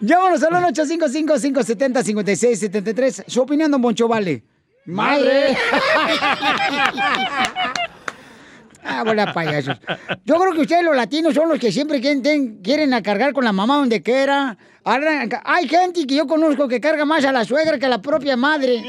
Llámanos al 855-570-5673. Su opinión, don Boncho, vale. ¡Madre! Bola de payasos. Yo creo que ustedes los latinos son los que siempre quieren, quieren a cargar con la mamá donde quiera. Hay gente que yo conozco que carga más a la suegra que a la propia madre.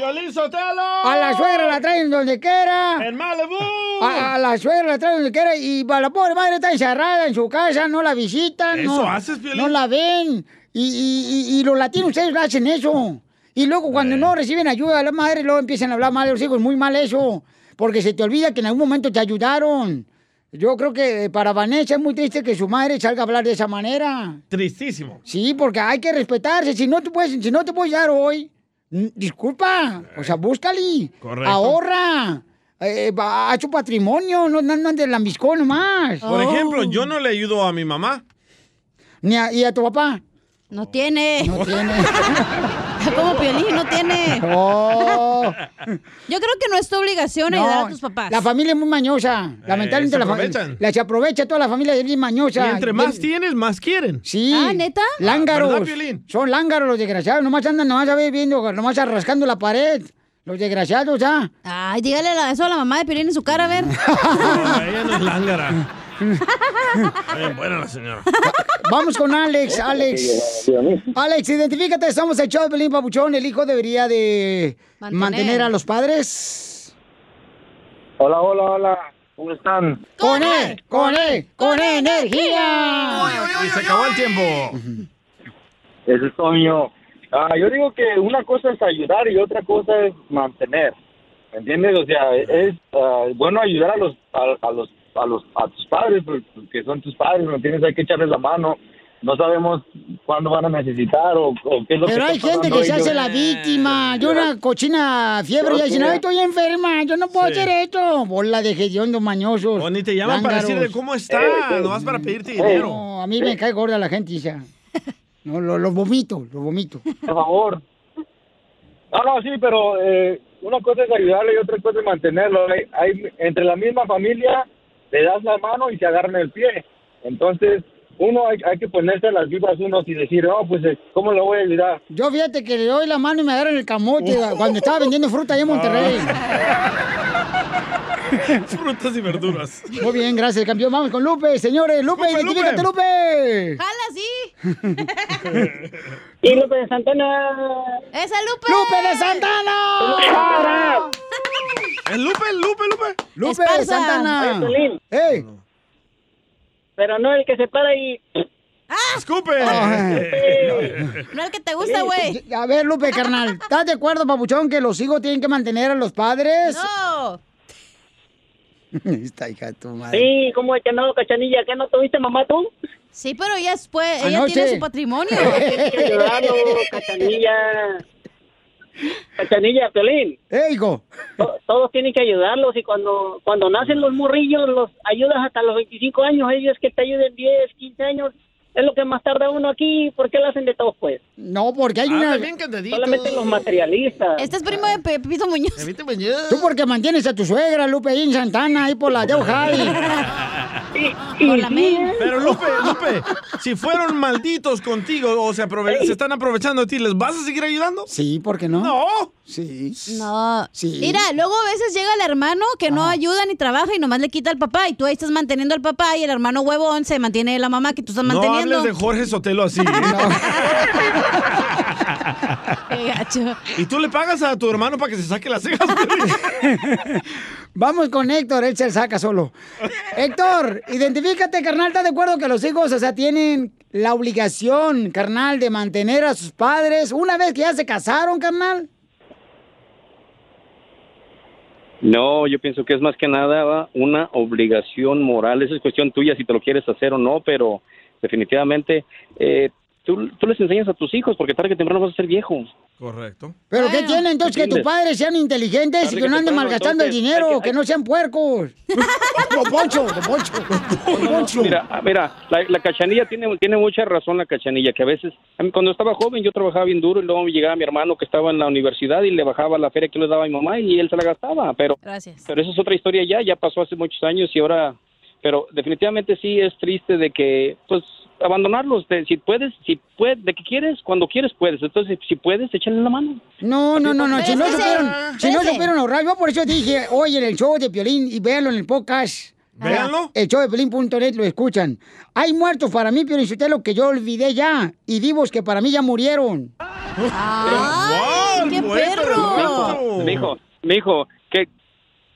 A la suegra la traen donde quiera. ¡En Malibu! A, a la suegra la traen donde quiera y a la pobre madre está encerrada en su casa, no la visitan. ¿Eso no, haces, Piolín? No la ven. Y, y- y- y los latinos ustedes hacen eso. Y luego cuando no reciben ayuda de la madre, luego empiezan a hablar mal de los hijos. Muy mal eso. Porque se te olvida que en algún momento te ayudaron. Yo creo que eh, para Vanessa es muy triste que su madre salga a hablar de esa manera. Tristísimo. Sí, porque hay que respetarse. Si no te puedes, si no te puedes dar hoy, disculpa. O sea, búscale. Correcto. Ahorra. Eh, a su patrimonio, no no andan de lambiscón nomás. Por ejemplo, yo no le ayudo a mi mamá. Ni a- ¿Y a tu papá? No tiene. No tiene. Como Piolín, no tiene. Oh. Yo creo que no es tu obligación No, ayudar a tus papás. La familia es muy mañosa. Lamentablemente se la familia. aprovechan. La se aprovecha toda la familia es bien mañosa. Y entre más tienes, más quieren. Sí. Ah, ¿neta? Lángaros. Son lángaros los desgraciados. Nomás andan nomás a ver viendo, nomás rascando la pared. Los desgraciados, ¿ah? Ay, dígale la- eso a la mamá de Piolín en su cara, a ver. No, ella no es lángara. Bien buena la señora. Vamos con Alex, Alex. Alex, identifícate, somos el show de Pelín Papuchón. El hijo debería de mantener, Mantener. a los padres. Hola, hola, hola. ¿Cómo están? ¡Con él! ¡Con él! ¡Con energía! Y se acabó el tiempo. Ese es Toño. Ah, yo digo que una cosa es ayudar y otra cosa es mantener. ¿Me entiendes? O sea, es ah, bueno ayudar a los a, a los a los a tus padres porque son tus padres, ¿me entiendes? Hay que echarles la mano. No sabemos cuándo van a necesitar o, o qué es lo Pero que hay está gente que se hace la víctima. Yo una cochina fiebre y dicen, ay, estoy enferma, yo no puedo Sí. hacer esto. Bola de hediondos mañosos. O ni te llaman para decirle cómo está, nomás para pedirte dinero. No, a mí me cae gorda la gente, ya. No, lo, lo vomito, lo vomito. Por favor. No, no, sí, pero eh, una cosa es ayudarle y otra cosa es mantenerlo. Hay, hay- entre la misma familia le das la mano y se agarran el pie. Entonces, uno hay, hay que ponerse las vibras unos y decir, oh, pues, eh, ¿cómo lo voy a ayudar? Yo fíjate que le doy la mano y me agarran el camote cuando estaba vendiendo fruta allá en Monterrey. Frutas y verduras. Muy bien, gracias, campeón. Vamos con Lupe, señores. Lupe, Lupe, identifícate, Lupe. ¡Jala, sí! Y Lupe de Santana. ¡Esa Lupe! ¡Lupe de Santana! ¿Es Lupe, Lupe, Lupe? Lupe Esparza. Santana. Oye, ¡Ey! Pero no el que se para y... ¡Escupe! No el que te gusta, güey. A ver, Lupe, carnal, ¿estás de acuerdo, papuchón, que los hijos tienen que mantener a los padres? No. Esta hija de tu madre. Sí, ¿cómo es que no, cachanilla? ¿Que no tuviste mamá tú? Sí, pero ella después, ella Anoche. tiene su patrimonio. Tienes que ayudarlo, cachanilla. Cachanilla, Piolín. To- Todos tienen que ayudarlos y cuando cuando nacen los morrillos los ayudas hasta los 25 años, ellos que te ayuden 10, 15 años, es lo que más tarda uno aquí, ¿por qué lo hacen de todos pues? No, porque hay una... Solamente los materialistas. Este es primo de Pepito Muñoz. Tú porque mantienes a tu suegra, Lupe, ahí en Santana, ahí por la Deu High. Con la main. Pero Lupe, Lupe, si fueron malditos contigo o se, aprove- se están aprovechando de ti, ¿les vas a seguir ayudando? Sí, ¿por qué no? No. Sí. No. Sí. Mira, luego a veces llega el hermano que no ayuda ni trabaja y nomás le quita al papá y tú ahí estás manteniendo al papá y el hermano huevón se mantiene de la mamá que tú estás No manteniendo. Hables de Jorge Sotelo así. ¿eh? Qué gacho. Y tú le pagas a tu hermano para que se saque las cejas. Vamos con Héctor, él se saca solo. Héctor, identifícate, carnal, ¿estás de acuerdo que los hijos, o sea, tienen la obligación, carnal, de mantener a sus padres una vez que ya se casaron, carnal? No, yo pienso que es más que nada una obligación moral. Esa es cuestión tuya si te lo quieres hacer o no, pero definitivamente eh, tú, tú les enseñas a tus hijos porque tarde que temprano vas a ser viejo. Correcto. ¿Pero qué tiene entonces que tus padres sean inteligentes y que que no anden malgastando el entonces, dinero, hay que- que no sean puercos? Don Poncho, Don Poncho, Don Poncho. Mira, ah, mira, la, la cachanilla tiene, tiene mucha razón la cachanilla, que a veces, cuando estaba joven yo trabajaba bien duro y luego llegaba mi hermano que estaba en la universidad y le bajaba la feria que le daba a mi mamá y él se la gastaba, pero, Gracias. pero esa es otra historia ya, ya pasó hace muchos años y ahora, pero definitivamente sí es triste de que, pues, abandonarlos, de, si puedes, si puedes, de que quieres, cuando quieres puedes, entonces si puedes, échale la mano. No, no, no, no, si no supieron, si no supieron ahorrar, yo por eso dije, oye, en el show de Piolín y véanlo en el podcast. Véanlo. El show de Pelín.net lo escuchan. Hay muertos para mí, pero lo que yo olvidé ya. Y vivos que para mí ya murieron. ¡Ay, qué perro! Mijo, mijo, ¿qué,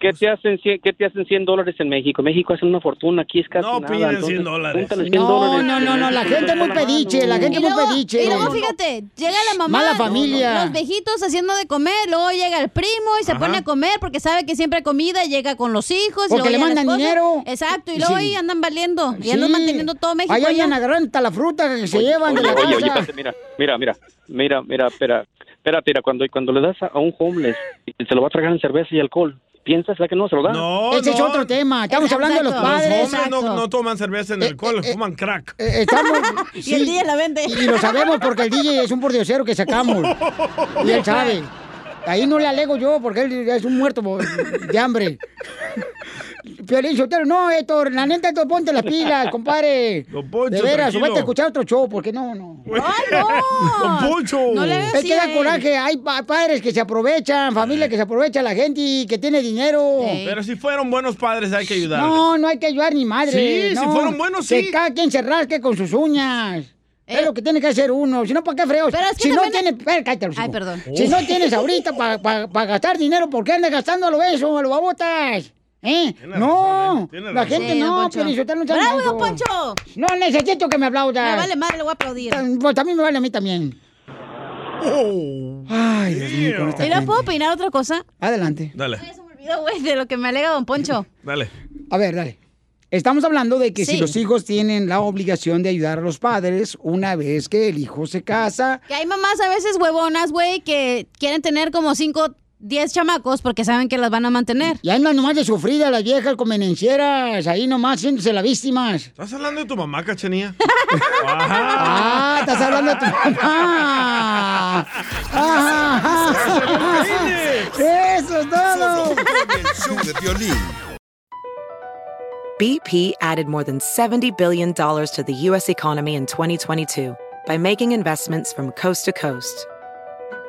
qué te hacen cien- qué te hacen 100 dólares en México? México hacen una fortuna, aquí es casi No nada. piden entonces, 100 dólares. júntale 100 No, dólares. no, no, no, la gente es muy pediche, la gente Y es muy luego, pediche. y luego, fíjate, llega la mamá, Mala familia. los viejitos haciendo de comer, luego llega el primo y se Ajá. pone a comer porque sabe que siempre hay comida, llega con los hijos. y Porque luego le la mandan esposa. dinero. Exacto, y luego Sí. ahí andan valiendo, y Sí. andan manteniendo todo México Ahí allá. andan agarrando hasta la fruta que se Oye, llevan de oye, la oye, casa. espérate, mira, mira, mira, mira, mira, espera, espérate, mira, cuando, cuando le das a, a un homeless, y se lo va a tragar en cerveza y alcohol, ¿piensas ¿verdad que no se lo da? No, Ese es no. otro tema. Estamos hablando de los Los padres. hombres no, no toman cerveza en el alcohol, fuman crack. Eh, Estamos, Y el DJ la vende. Y lo sabemos porque el DJ es un pordiosero que sacamos. Y él sabe. Ahí no le alego yo porque él es un muerto de hambre. Piolín Sotelo, no, Héctor, la neta, Héctor, ponte las pilas, compadre. Poncho, de veras, tranquilo. vete a escuchar otro show, porque no, no. ¡Ay, no! Don Poncho. No le hagas Es que da coraje, hay pa- padres que se aprovechan, familia que se aprovecha, la gente y que tiene dinero. Pero si fueron buenos padres hay que ayudarles. No, no hay que ayudar ni madre. Sí, si no. fueron buenos, Que sí. cada quien se rasque con sus uñas. Es lo que tiene que hacer uno. Si no, ¿para qué freos? Pero es que si no también- tienes... Espera, cállate, los Ay, hijos. perdón. Si no tienes ahorita para gastar dinero, ¿por qué andas gastando a lo eso, a lo babotas? ¿Eh? No, tiene la razón. gente Sí, don no, Sotelo no seas ¡Bravo, menso. don Poncho! No necesito que me aplaudas. Me vale madre, le voy a aplaudir. Pues también me vale a mí también. Ay, Dios mío, con esta ¿Y no gente. puedo opinar otra cosa? Adelante. Dale, Se me olvidó, güey, de lo que me alega don Poncho. dale. A ver, dale. Estamos hablando de que si los hijos tienen la obligación de ayudar a los padres una vez que el hijo se casa. Que hay mamás a veces huevonas, güey, que quieren tener como 5, 10 chamacos porque saben que las van a mantener. Y andan nomás de sufrida las viejas convenencieras, ahí nomás siéndose las víctimas. ¿Estás hablando de tu mamá, cachanía? Ah, estás hablando de tu mamá. Ah, Eso es todo. BP added more than $70 billion to the U.S. economy in 2022 by making investments from coast to coast.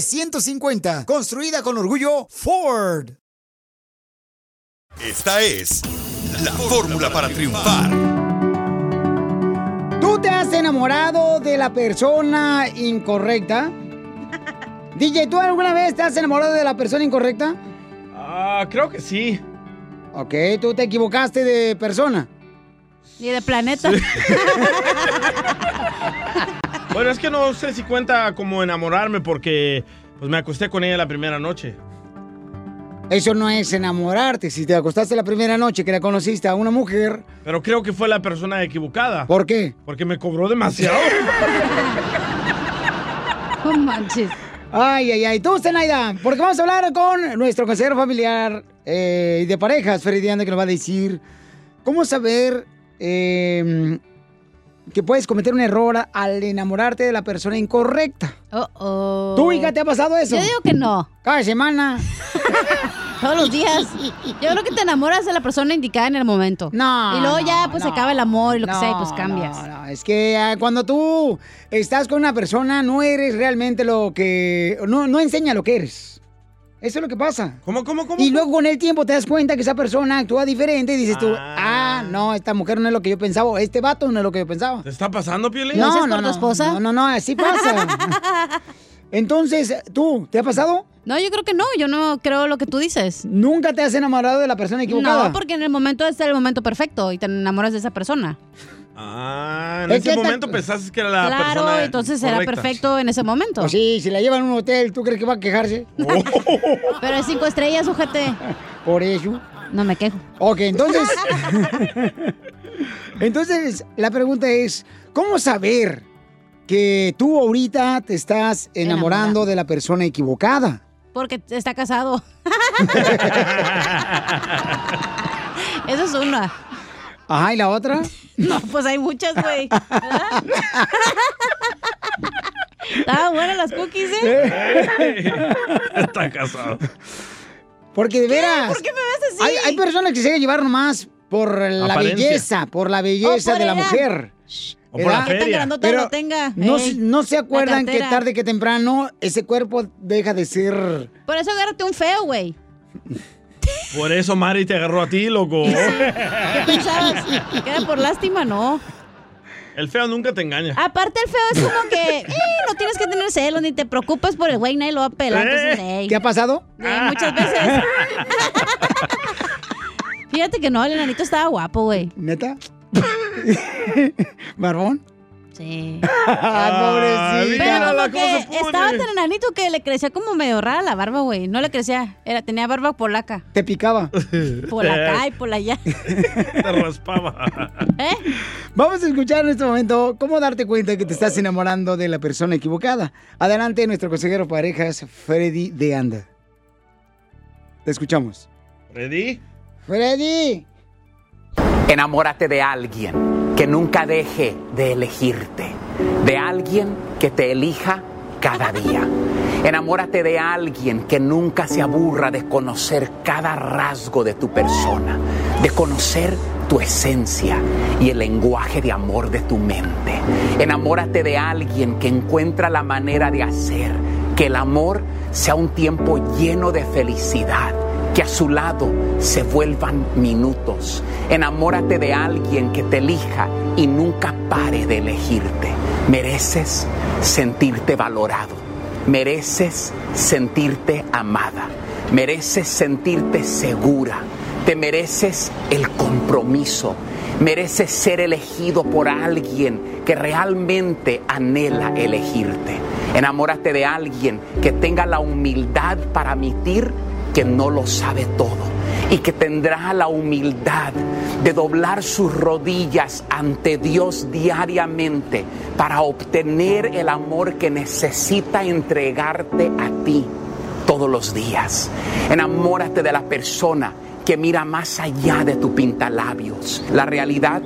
F-150. Construida con orgullo Ford. Esta es la fórmula para triunfar. ¿Tú te has enamorado de la persona incorrecta? DJ, ¿tú alguna vez te has enamorado de la persona incorrecta? Ah, creo que sí. Ok, tú te equivocaste de persona. Y de planeta. Bueno, es que no sé si cuenta como enamorarme porque pues me acosté con ella la primera noche. Eso no es enamorarte. Si te acostaste la primera noche que la conociste a una mujer. Pero creo que fue la persona equivocada. ¿Por qué? Porque me cobró demasiado. No manches. Ay, ay, ay. Tú, Zenaida, porque vamos a hablar con nuestro consejero familiar eh, y de parejas, Feridiano, que nos va a decir cómo saber eh, que puedes cometer un error al enamorarte de la persona incorrecta. Oh, oh. ¿Tú, hija, te ha pasado eso? Yo digo que no. Cada semana. Todos los días. Yo creo que te enamoras de la persona indicada en el momento. No. Y luego no, ya pues se acaba el amor y lo que sea y pues cambias. no, no, Es que ah, cuando tú estás con una persona, no eres realmente lo que. No, no enseña lo que eres. Eso es lo que pasa. ¿Cómo, cómo, cómo? Y luego con el tiempo te das cuenta que esa persona actúa diferente y dices tú, ah, no, esta mujer no es lo que yo pensaba, o este vato no es lo que yo pensaba. ¿Te está pasando, Piolín? No, no, no, no, no, no, así pasa. Entonces, ¿tú, te ha pasado? No, yo creo que no, yo no creo lo que tú dices. ¿Nunca te has enamorado de la persona equivocada? No, porque en el momento es el momento perfecto y te enamoras de esa persona. Ah, en Es ese que ta- momento pensaste que era la claro, persona entonces era perfecto en ese momento. Pues sí, si la llevan a un hotel, ¿tú crees que va a quejarse? Pero es cinco estrellas, ojete. Por eso. No me quejo. Ok, entonces. entonces, la pregunta es: ¿cómo saber que tú ahorita te estás enamorando de la persona equivocada? Porque está casado. Eso es una. Ajá, ¿y la otra? No, pues hay muchas, güey. Estaban buenas las cookies, ¿eh? Está casado. Porque de veras. ¿Por qué me ves así? Hay, hay personas que se dejan llevar nomás por la belleza, por la belleza Oh, por de la edad. mujer. O por la ¿verdad? ¿Qué tan feria. grandota Pero lo tenga? no, no se acuerdan que tarde que temprano ese cuerpo deja de ser. Por eso agárrate un feo, güey. Por eso Mari te agarró a ti, loco. ¿Qué pensabas? ¿Que era por lástima? No. El feo nunca te engaña. Aparte, el feo es como que eh, no tienes que tener celos ni te preocupes por el güey, nadie lo va a pelar. Entonces, ey. ¿Qué ha pasado? Eh, muchas veces. Fíjate que no, el enanito estaba guapo, güey. ¿Neta? ¿Barbón? Sí. Ah, pobrecita. Pero como Mírala cómo que se pone. estaba tan enanito que le crecía como medio rara la barba, güey. No le crecía, era, tenía barba polaca. Te picaba. Por acá y por allá. Te raspaba. ¿Eh? Vamos a escuchar en este momento cómo darte cuenta que te estás enamorando de la persona equivocada. Adelante, nuestro consejero parejas, Freddy de Anda. Te escuchamos. ¿Ready? Freddy. Enamórate de alguien que nunca deje de elegirte, de alguien que te elija cada día. Enamórate de alguien que nunca se aburra de conocer cada rasgo de tu persona, de conocer tu esencia y el lenguaje de amor de tu mente. Enamórate de alguien que encuentra la manera de hacer que el amor sea un tiempo lleno de felicidad que a su lado se vuelvan minutos. Enamórate de alguien que te elija y nunca pare de elegirte. Mereces sentirte valorado. Mereces sentirte amada. Mereces sentirte segura. Te mereces el compromiso. Mereces ser elegido por alguien que realmente anhela elegirte. Enamórate de alguien que tenga la humildad para admitir que no lo sabe todo y que tendrá la humildad de doblar sus rodillas ante Dios diariamente para obtener el amor que necesita entregarte a ti todos los días. Enamórate de la persona que mira más allá de tu pintalabios. La realidad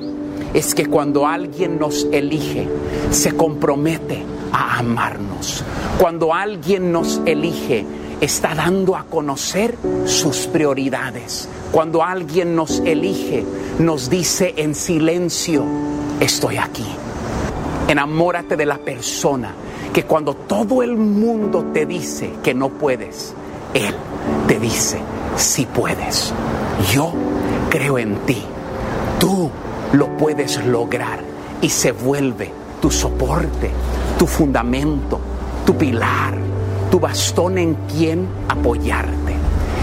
es que cuando alguien nos elige, se compromete a amarnos. Cuando alguien nos elige, está dando a conocer sus prioridades. Cuando alguien nos elige, nos dice en silencio, estoy aquí. Enamórate de la persona que cuando todo el mundo te dice que no puedes, Él te dice, sí puedes. Yo creo en ti. Tú lo puedes lograr y se vuelve tu soporte, tu fundamento, tu pilar, tu bastón en quien apoyarte.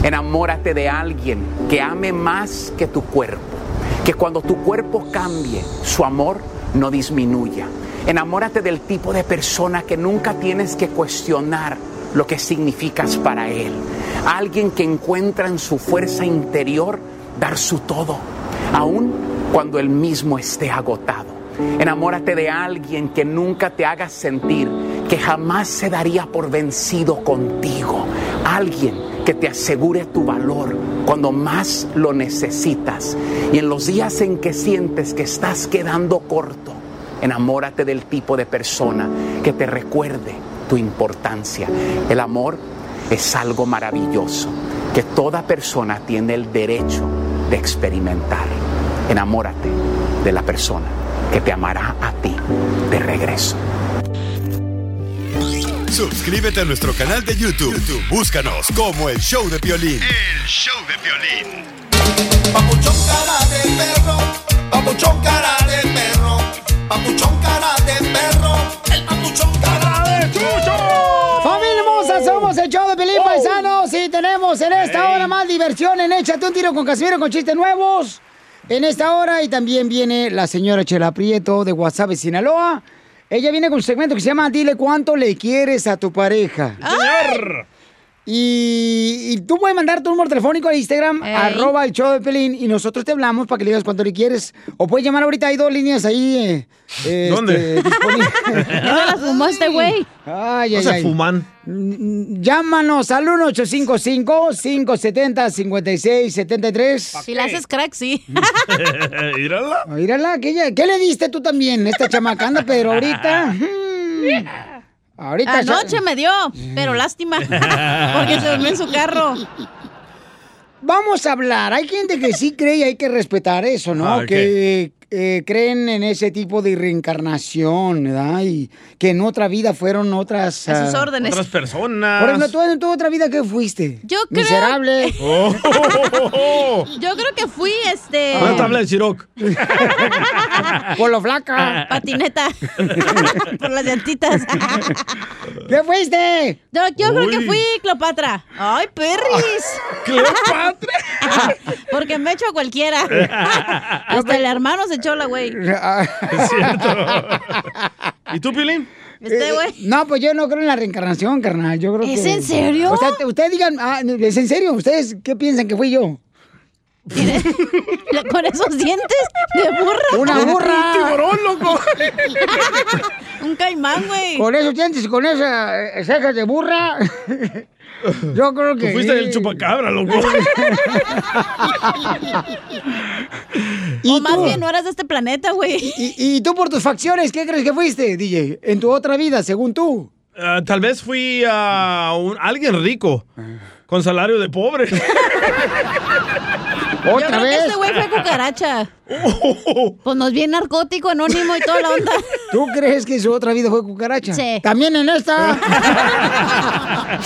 Enamórate de alguien que ame más que tu cuerpo, que cuando tu cuerpo cambie, su amor no disminuya. Enamórate del tipo de persona que nunca tienes que cuestionar lo que significas para él. Alguien que encuentra en su fuerza interior dar su todo, aun cuando él mismo esté agotado. Enamórate de alguien que nunca te haga sentir que jamás se daría por vencido contigo. Alguien que te asegure tu valor cuando más lo necesitas. Y en los días en que sientes que estás quedando corto, enamórate del tipo de persona que te recuerde tu importancia. El amor es algo maravilloso que toda persona tiene el derecho de experimentar. Enamórate de la persona que te amará a ti de regreso. Suscríbete a nuestro canal de YouTube. YouTube, Búscanos como el show de violín. El show de violín. Papuchón cara de perro, papuchón cara de perro, papuchón cara de perro, el papuchón cara de chucho. ¡Familia hermosa! Somos el show de Pelín Paisanos y tenemos en esta hora más diversión en Échate un tiro con Casimiro con chistes nuevos. en esta hora y también viene la señora Chela Prieto de WhatsApp Sinaloa. Ella viene con un segmento que se llama Dile cuánto le quieres a tu pareja. Y, y tú puedes mandar tu número telefónico a Instagram, Ey. arroba el show de Pelín, y nosotros te hablamos para que le digas cuánto le quieres. O puedes llamar ahorita, hay dos líneas ahí. eh, eh, ¿Dónde? este. Ya se las fumó este güey. Ay, No ay, se ay. fuman. Mm, Llámanos al 1-855-570-5673. Si la haces crack, sí. Mírala. Mírala, ¿qué, ya- ¿qué le diste tú también? Esta chamacanda, pero ahorita... mm, ahorita... Anoche me dio, pero lástima. Porque se durmió en su carro. Vamos a hablar. Hay gente que sí cree y hay que respetar eso, ¿no? Ah, ok. Que eh, creen en ese tipo de reencarnación, ¿verdad? Y que en otra vida fueron otras... A sus ah, órdenes. Otras personas. Por ejemplo, ¿tú en tu otra vida qué fuiste? Yo creo- Miserable. Oh. Yo creo que fui este. Una tabla de Ciroc. Por lo flaca. Patineta. Por las llantitas. ¿Qué fuiste? Yo, yo creo que fui Cleopatra. ¡Ay, perris! ¿Cleopatra? Porque me echo a cualquiera. Hasta el hermano se echó la güey. Es cierto. ¿Y tú, Pilín? Este güey. Eh, No, pues yo no creo en la reencarnación, carnal. Yo creo ¿Es que... en serio? O sea, te- ustedes digan, ah, ¿es en serio? ¿Ustedes qué piensan que fui yo? Con esos dientes de burra. Una burra. Un tiburón, loco. Un caimán, güey. Con esos dientes y con esas cejas de burra. Yo creo que. Tú fuiste sí. el chupacabra, loco. O más bien no eras de este planeta, güey. ¿Y, y tú por tus facciones, qué crees que fuiste, DJ? En tu otra vida, según tú. Ah, tal vez fui a alguien rico. Con salario de pobre. Yo creo que este güey fue cucaracha. Pues nos viene narcótico, anónimo y toda la onda. ¿Tú crees que su otra vida fue cucaracha? Sí. También en esta.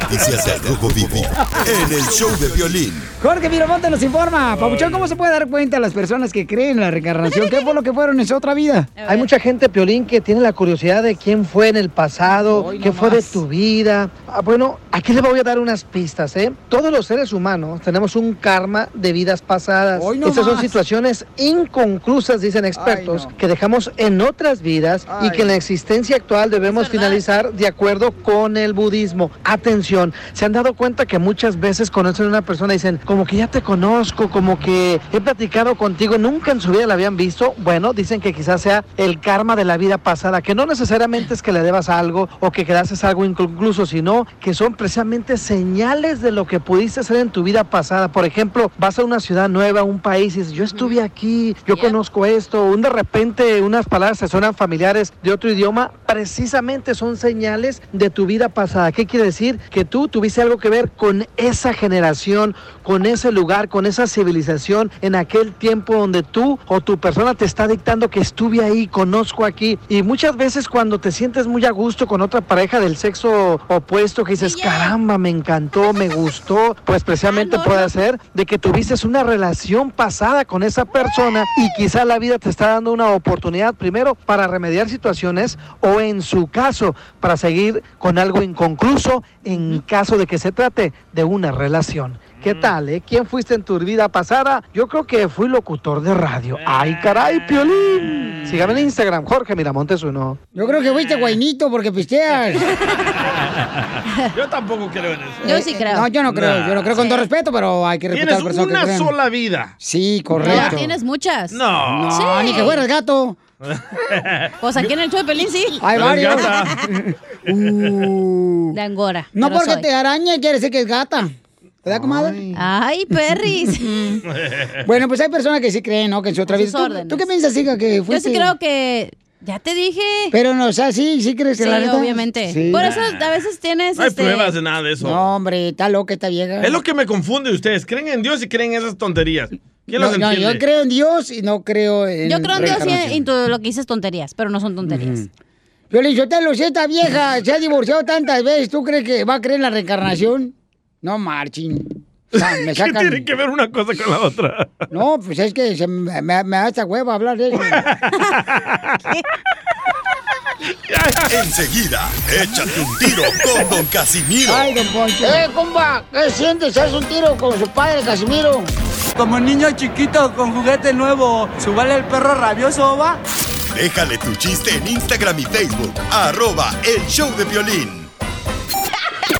Noticias del Rojo Vivo en el show de violín. Jorge Miramonte nos informa. Pabuchón, ¿cómo se puede dar cuenta las personas que creen en la reencarnación? ¿Qué fue lo que fueron en su otra vida? Hay mucha gente, Piolín, que tiene la curiosidad de quién fue en el pasado, Hoy qué fue de tu vida. Ah, bueno, aquí le voy a dar unas pistas, ¿eh? Todos los seres humanos tenemos un karma de vidas pasadas. No Estas son situaciones inconclusas, dicen expertos, Ay, no. que dejamos en otras vidas y Ay. que en la existencia actual debemos finalizar de acuerdo con el budismo. Atención, se han dado cuenta que muchas veces conocen a una persona y dicen, como que ya te conozco, como que he platicado contigo, nunca en su vida la habían visto. Bueno, dicen que quizás sea el karma de la vida pasada, que no necesariamente es que le debas algo o que quedases algo inconcluso, sino que son precisamente señales de lo que pudiste hacer en tu vida pasada. Por ejemplo, vas a una ciudad nueva, un país y dices, yo estuve aquí, yo conozco esto, un de repente unas palabras te suenan familiares de otro idioma, precisamente son señales de tu vida pasada. ¿Qué quiere decir? Que tú tuviste algo que ver con esa generación, con ese lugar, con esa civilización, en aquel tiempo donde tú o tu persona te está dictando que estuve ahí, conozco aquí. Y muchas veces cuando te sientes muy a gusto con otra pareja del sexo opuesto, que dices, caramba, me encantó, me gustó, pues precisamente puede ser de que tuviste una relación pasada con esa persona y quizá la vida te está dando una oportunidad primero para remediar situaciones o en su caso para seguir con algo inconcluso en caso de que se trate de una relación. ¿Qué tal, eh? ¿Quién fuiste en tu vida pasada? Yo creo que fui locutor de radio. ¡Ay, caray, Piolín! Sígame en Instagram, Jorge Miramontes uno. Yo creo que fuiste guainito porque pisteas. Yo tampoco creo en eso. Eh, eh, No, yo no creo. Yo no creo con todo respeto, pero hay que respetar a las que una creen. sola vida. Sí, No, correcto. tienes muchas. No. No, Sí. ni que fuera el gato. Pues aquí en el show de Pelín sí. Hay varios. Uh. De Angora. No porque soy. te araña quiere decir que es gata. ¿Verdad, comadre? Ay, perris. Bueno, pues hay personas que sí creen, ¿no? Que en su otra vida. ¿Tú, qué piensas, hija, que Yo fuiste? sí creo que. Ya te dije. Pero no, o sea, sí, sí crees que Sí, la neta. obviamente. Sí. Por eso a veces tienes. No hay este, pruebas de nada de eso. No, hombre, está loca esta vieja. Es lo que me confunde ustedes. ¿Creen en Dios y creen en esas tonterías? ¿Quién no, no, entiende? yo creo en Dios y no creo en. Yo creo en Dios y en, todo lo que dices tonterías, pero no son tonterías. Yo le digo, si esta vieja se ha divorciado tantas veces, ¿tú crees que va a creer en la reencarnación? No marchen. O sea, me ¿Qué tiene que ver una cosa con la otra? No, pues es que se me, me, me da esta hueva hablar de eso. Enseguida, échate un tiro con Don Casimiro. Ay, don Poncho. Eh, compa, ¿qué sientes? ¿Haz un tiro con su padre, Casimiro? como niño chiquito con juguete nuevo. ¿Subale el perro rabioso, va? Déjale tu chiste en Instagram y Facebook. Arroba El Show de Violín.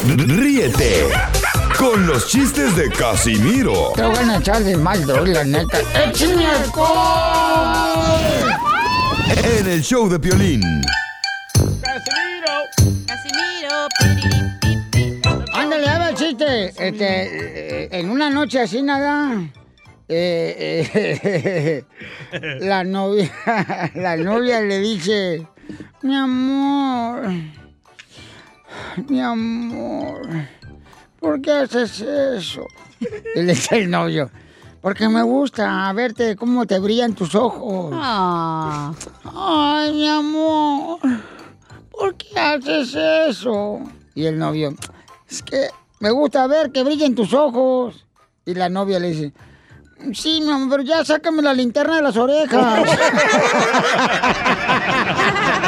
Ríete con los chistes de Casimiro Te voy a echar de mal, la neta. ¡Échame alcohol! en el Show de Violín. Casimiro. Ándale, a ver, chiste. Este, en una noche así nada. eh, eh, la novia, la novia le dice, mi amor, mi amor, ¿por qué haces eso? Y le dice el novio, porque me gusta verte cómo te brillan tus ojos. Ah. Ay, mi amor, ¿por qué haces eso? Y el novio, es que me gusta ver que brillen tus ojos. Y la novia le dice, sí, mi amor, pero ya sácame la linterna de las orejas.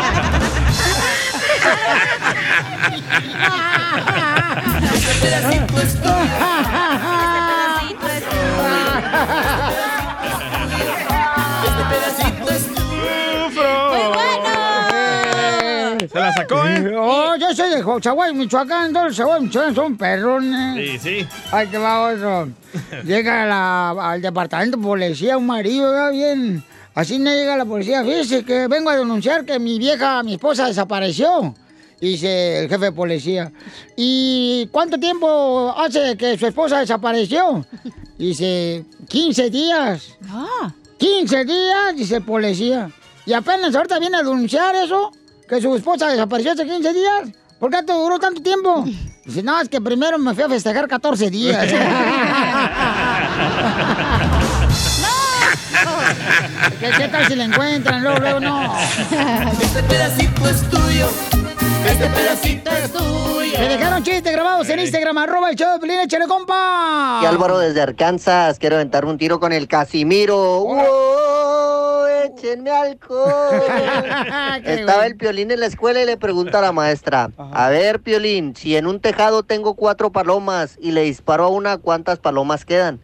Se la sacó, ¿eh? Oh, yo soy de Chaguay, Michoacán, todos los Chaguay, Michoacán son perrones. Sí, sí. Ay, qué va otro. Llega la- al departamento de policía un marido, ¿verdad? Bien. Así no llega la policía. Fíjese que vengo a denunciar que mi vieja, mi esposa desapareció. Dice el jefe de policía. ¿Y cuánto tiempo hace que su esposa desapareció? Dice, 15 días. Ah. 15 días, dice el policía. Y apenas ahorita viene a denunciar eso, que su esposa desapareció hace 15 días. ¿Por qué te duró tanto tiempo? Dice, no, es que primero me fui a festejar 14 días. ¿Qué, qué tal si la encuentran? Luego, luego, no. Este pedacito es tuyo. Este pedacito es tuyo. Me dejaron chistes grabados en Instagram, arroba el show de Pelín, échale compa. Y Álvaro desde Arkansas, quiero aventarme un tiro con el Casimiro. ¡Wow! ¡Échenme alcohol! Estaba el Piolín en la escuela y le pregunta a la maestra, a ver Piolín, si en un tejado tengo cuatro palomas y le disparo a una, ¿cuántas palomas quedan?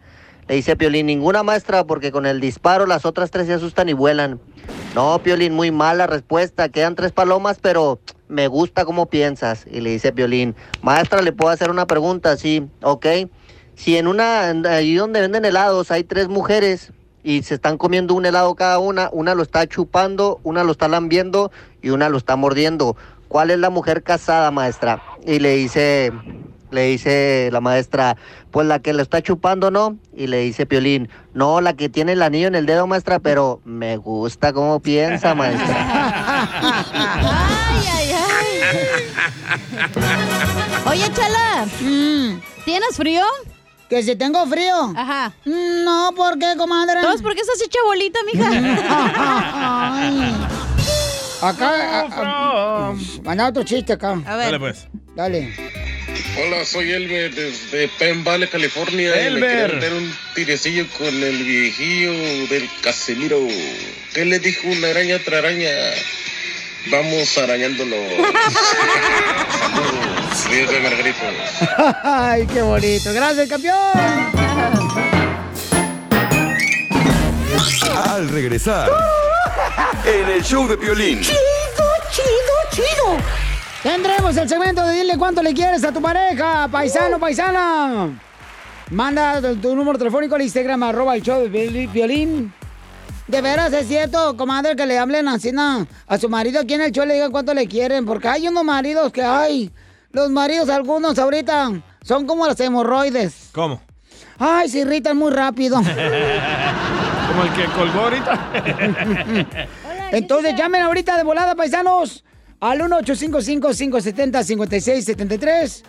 Le dice Piolín, ninguna maestra, porque con el disparo las otras tres se asustan y vuelan. No, Piolín, muy mala respuesta. Quedan tres palomas, pero me gusta cómo piensas. Y le dice Piolín, maestra, ¿le puedo hacer una pregunta? Sí, ok. Si en una, ahí donde venden helados hay tres mujeres y se están comiendo un helado cada una, una lo está chupando, una lo está lambiendo y una lo está mordiendo. ¿Cuál es la mujer casada, maestra? Y le dice, le dice la maestra, pues la que lo está chupando, ¿no? Y le dice Piolín, no, la que tiene el anillo en el dedo, maestra, pero me gusta cómo piensa, maestra. Ay, ay, ay. Oye, Chala. ¿Tienes frío? ¿Que si tengo frío? Ajá. No, ¿por qué, comadre? ¿Todos por qué estás hecha bolita, mija? Acá, a- a- manda otro chiste acá. A ver. Dale, pues. Dale. Hola, soy Elber desde Penn Valley, California. Y Elber. quería meter un tirecillo con el viejillo del Casemiro. ¿Qué le dijo una araña a otra araña? Vamos arañándolo. Saludos, Dios de Margarito. Ay, qué bonito. Gracias, campeón. Al regresar, en el show de Piolín. Chido, chido, chido. Tendremos el segmento de dile cuánto le quieres a tu pareja, paisano, paisana. Manda tu, tu número telefónico al Instagram, arroba el show de violín. De veras, es cierto, comadre, que le hablen así na, a su marido aquí en el show le digan cuánto le quieren, porque hay unos maridos que hay. Los maridos, algunos ahorita, son como las hemorroides. ¿Cómo? Ay, se irritan muy rápido. Como el que colgó ahorita. Entonces llamen ahorita de volada, paisanos, al 1-855-570-5673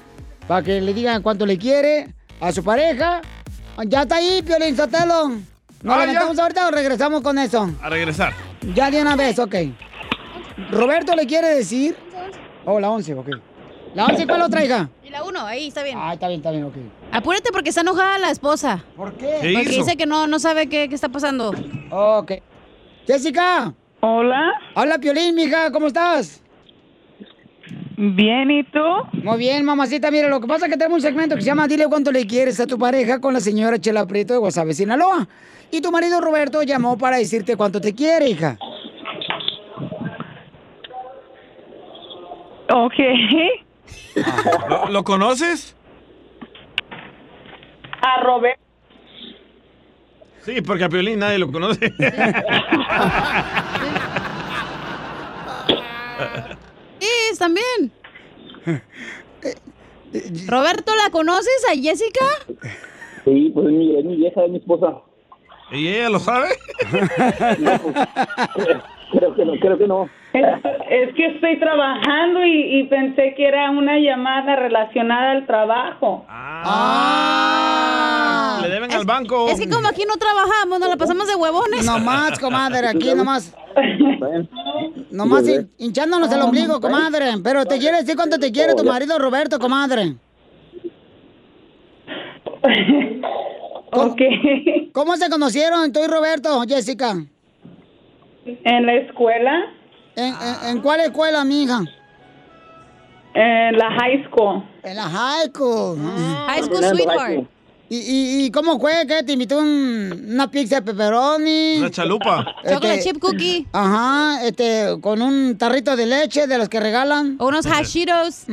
para que le digan cuánto le quiere a su pareja. Ya está ahí, Piolín Sotelo. ¿Nos Ah, ya. lamentamos ahorita o regresamos con eso? A regresar. Ya de una vez, ok. Roberto le quiere decir... Oh, la 11, ok. ¿La 11 cuál otra, hija? Y la uno, ahí está bien. Ah, está bien, está bien, ok. Apúrate porque está enojada la esposa. ¿Por qué? ¿Qué Porque hizo? dice que no, no sabe qué, qué está pasando. Ok. Jessica. Hola. Hola, Piolín, mija, ¿cómo estás? Bien, ¿y tú? Muy bien, mamacita. Mira, lo que pasa es que tenemos un segmento que se llama Dile cuánto le quieres a tu pareja con la señora Chela Prieto de Guasave, Sinaloa. Y tu marido Roberto llamó para decirte cuánto te quiere, hija. Ok. ¿Lo, lo conoces? A Roberto. Sí, porque a Piolín nadie lo conoce. Sí, también. Roberto, ¿la conoces a Jessica? Sí, pues es mi, es mi vieja, es mi esposa. ¿Y ella lo sabe? Creo que no, creo que no. Es, es que estoy trabajando y, y pensé que era una llamada relacionada al trabajo. Ah. Le deben al banco. Es que como aquí no trabajamos, nos la pasamos de huevones. No más, comadre, aquí nomás. Nomás hin- hinchándonos el ombligo, comadre. Pero te quiere decir cuánto te quiere tu marido Roberto, comadre. ¿Cómo, ¿Cómo se conocieron tú y Roberto, Jessica? En la escuela. ¿En, en, en cuál escuela, mija? En la high school. En la high school. High school sweetheart. ¿Y, y, y cómo fue? ¿Qué? ¿Te invitó un- una pizza de pepperoni? Una chalupa. Chocolate chip cookie. Ajá, este, con un tarrito de leche de los que regalan. O unos hashitos.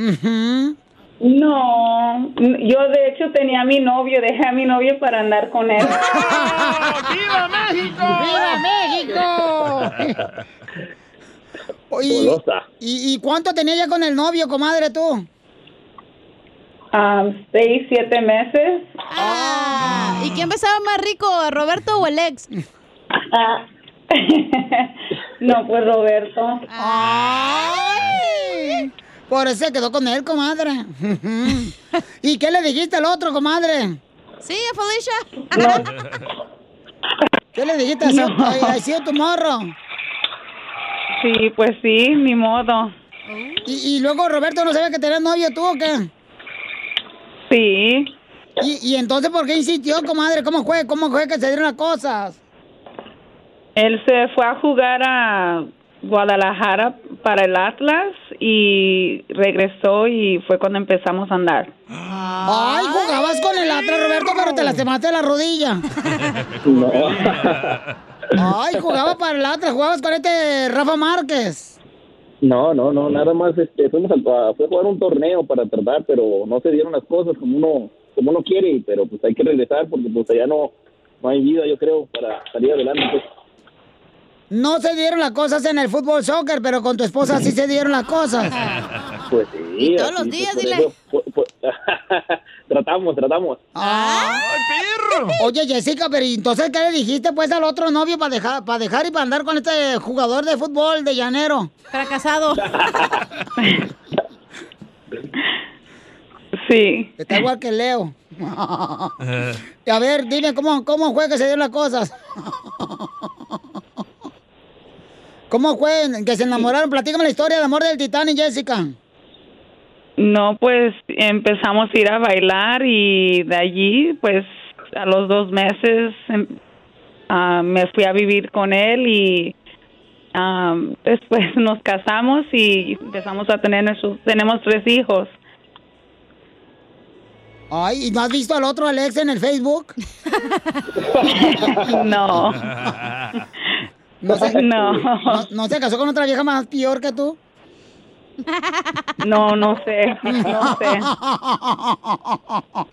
No, yo de hecho tenía a mi novio, dejé a mi novio para andar con él. ¡Viva México! ¡Viva México! Y, y, y cuánto tenía ya con el novio, comadre, tú? Ah, seis, siete meses. Ah, ¿y quién besaba más rico, a Roberto o el ex? No, pues Roberto. Ay, por eso se quedó con él, comadre. ¿Y qué le dijiste al otro, comadre? Sí, a Felicia. ¿Qué le dijiste? Así, ay, así tu morro. Sí, pues sí, ni modo. ¿Y, y luego Roberto no sabía que tenías novio tú o qué? Sí. ¿Y, y entonces por qué insistió, comadre? ¿Cómo fue? ¿Cómo fue que se dieron las cosas? Él se fue a jugar a Guadalajara para el Atlas y regresó y fue cuando empezamos a andar. Ay, jugabas con el Atlas, Roberto, pero te lastimaste la rodilla. No. Ay, jugaba para el Atlas, jugabas con este Rafa Márquez. No, no, no, nada más este, fuimos a, fue jugar un torneo para tratar, pero no se dieron las cosas como uno como uno quiere, pero pues hay que regresar porque pues allá no, no hay vida, yo creo, para salir adelante. Pues. No se dieron las cosas en el fútbol soccer, pero con tu esposa sí se dieron las cosas. Pues sí. Y todos los días, dile. eso, por- por- tratamos, tratamos. ¡Ay, perro! Oye, Jessica, pero ¿y entonces qué le dijiste pues al otro novio para dejar, para dejar y para andar con este jugador de fútbol de llanero? Fracasado. Sí. Está igual que Leo. A ver, dime cómo, cómo fue que se dieron las cosas. ¿Cómo fue que se enamoraron? Platícame la historia de amor del Titanic, Jessica. No, pues empezamos a ir a bailar y de allí, pues a los dos meses em, ah, me fui a vivir con él y ah, después nos casamos y empezamos a tener nuestros, tenemos tres hijos. Ay, ¿y no has visto al otro Alex en el Facebook? No. ¿No se, No. ¿No, no se casó con otra vieja más peor que tú? No, no sé, no sé.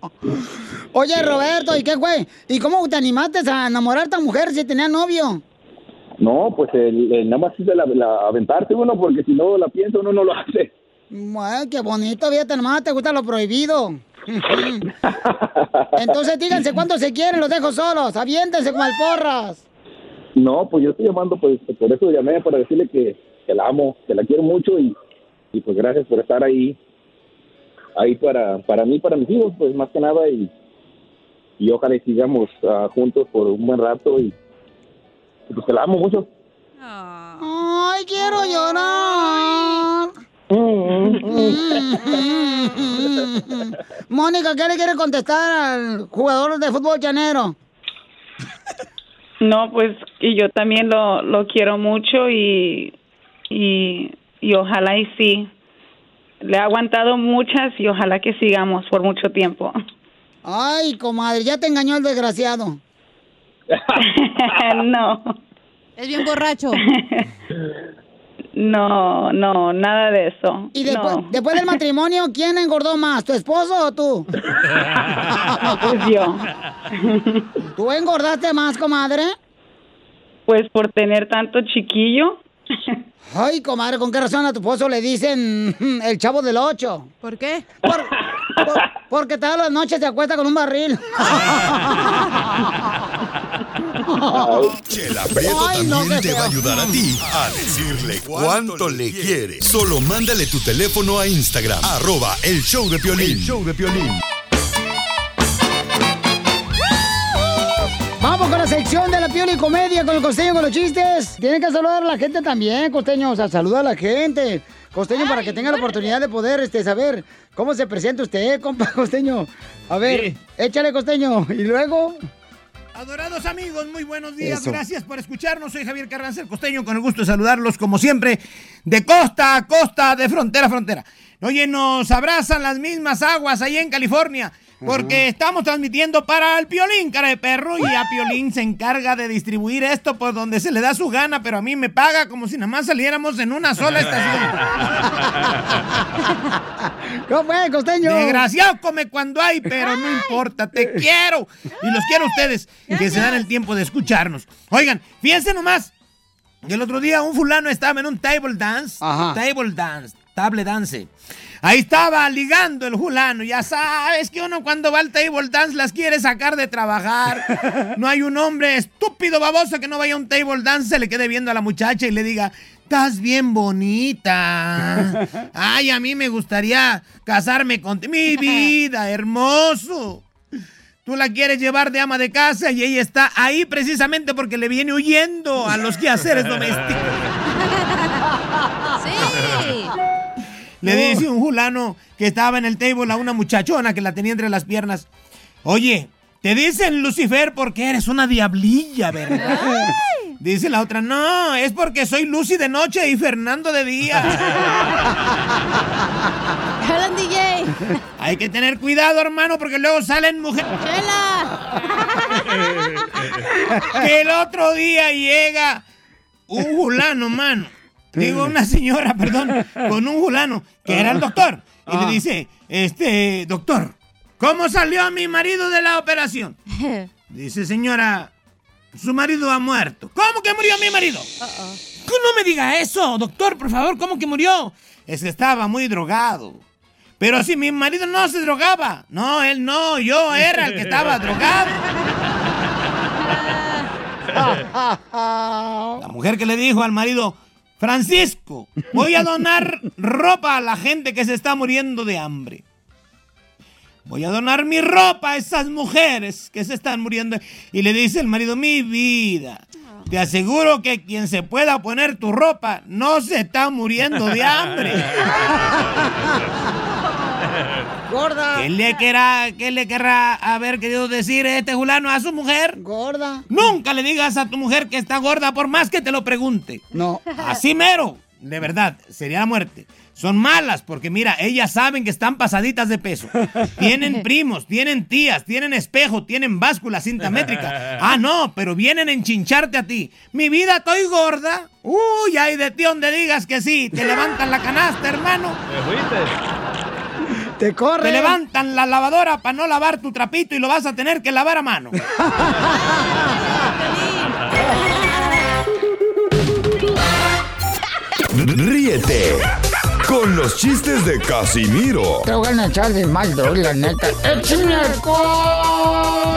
Oye, Roberto, ¿y qué fue? ¿Y cómo te animaste a enamorar a esta mujer si tenía novio? No, pues el, el- nada más es la, la- aventarse uno porque si no la piensa uno no lo hace. Ay, qué bonito, fíjate nomás, te gusta lo prohibido. Entonces díganse cuánto se quieren, los dejo solos, aviéntense como alporras. No, pues yo estoy llamando, pues por eso llamé para decirle que, que la amo, que la quiero mucho y, y pues gracias por estar ahí, ahí para, para mí, para mis hijos, pues más que nada y, y ojalá y sigamos ah, juntos por un buen rato y, y pues que la amo mucho. Ay, quiero llorar. Mónica, ¿qué le quiere contestar al jugador de fútbol llanero? No, pues y yo también lo, lo quiero mucho y, y, y ojalá y sí le he aguantado muchas y ojalá que sigamos por mucho tiempo. Ay, comadre, ya te engañó el desgraciado. no. Es bien borracho. No, no, nada de eso. Y después, No. después del matrimonio, ¿quién engordó más, tu esposo o tú? pues yo. ¿Tú engordaste más, comadre? Pues por tener tanto chiquillo. Ay, comadre, ¿con qué razón a tu esposo le dicen el chavo del ocho? ¿Por qué? Por- por- porque todas las noches se acuesta con un barril. Chela Prieto Ay, no, también te va a ayudar a ti a decirle cuánto le quiere. Solo mándale tu teléfono a Instagram, arroba el show de Piolín. El show de Piolín. Vamos con la sección de la piola y comedia con el costeño con los chistes. Tienen que saludar a la gente también, costeño. O sea, saluda a la gente. Costeño, para que tenga la oportunidad de poder este, saber cómo se presenta usted, compa costeño. A ver, échale, costeño. Y luego. Adorados amigos, muy buenos días. Eso. Gracias por escucharnos. Soy Javier Carranza, el costeño, con el gusto de saludarlos como siempre, de costa a costa, de frontera a frontera. Oye, nos abrazan las mismas aguas ahí en California, porque estamos transmitiendo para el Piolín, cara de perro, y a Piolín se encarga de distribuir esto por donde se le da su gana, pero a mí me paga como si nada más saliéramos en una sola estación. ¿Cómo fue, costeño? Desgraciado come cuando hay, pero no importa, te quiero. Y los quiero a ustedes, que se dan el tiempo de escucharnos. Oigan, fíjense nomás. que El otro día un fulano estaba en un table dance. Table dance, table dance. Ahí estaba ligando el fulano. Ya sabes que uno cuando va al table dance las quiere sacar de trabajar. No hay un hombre estúpido, baboso, que no vaya a un table dance, se le quede viendo a la muchacha y le diga, estás bien bonita. Ay, a mí me gustaría casarme contigo. Mi vida, hermoso. Tú la quieres llevar de ama de casa y ella está ahí precisamente porque le viene huyendo a los quehaceres domésticos. Le dice un fulano que estaba en el table a una muchachona que la tenía entre las piernas. Oye, te dicen Lucifer porque eres una diablilla, ¿verdad? Dice la otra, no, es porque soy Lucy de noche y Fernando de día. Hablan DJ. Hay que tener cuidado, hermano, porque luego salen mujeres. que el otro día llega un fulano, mano. Digo, una señora, perdón, con un fulano, que era el doctor. Y le dice, este, doctor, ¿cómo salió mi marido de la operación? Dice, señora, su marido ha muerto. ¿Cómo que murió mi marido? Que No me diga eso, doctor, por favor, ¿cómo que murió? Es que estaba muy drogado. Pero si mi marido no se drogaba. No, él no, yo era el que estaba drogado. La mujer que le dijo al marido, Francisco, voy a donar ropa a la gente que se está muriendo de hambre. Voy a donar mi ropa a esas mujeres que se están muriendo. Y le dice el marido, mi vida, te aseguro que quien se pueda poner tu ropa no se está muriendo de hambre. Gorda. ¿Qué le, querrá, ¿Qué le querrá haber querido decir este fulano a su mujer? Gorda. Nunca le digas a tu mujer que está gorda por más que te lo pregunte. No. Así mero. De verdad, sería la muerte. Son malas porque mira, ellas saben que están pasaditas de peso. Tienen primos, tienen tías, tienen espejo, tienen báscula, cinta métrica. Ah, no, pero vienen a enchincharte a ti. Mi vida, estoy gorda. Uy, ay de ti donde digas que sí. Te levantan la canasta, hermano. Te corre. Te levantan la lavadora para no lavar tu trapito y lo vas a tener que lavar a mano. Ríete con los chistes de Casimiro Te voy a echar de mal, la neta. ¡Échame alcohol!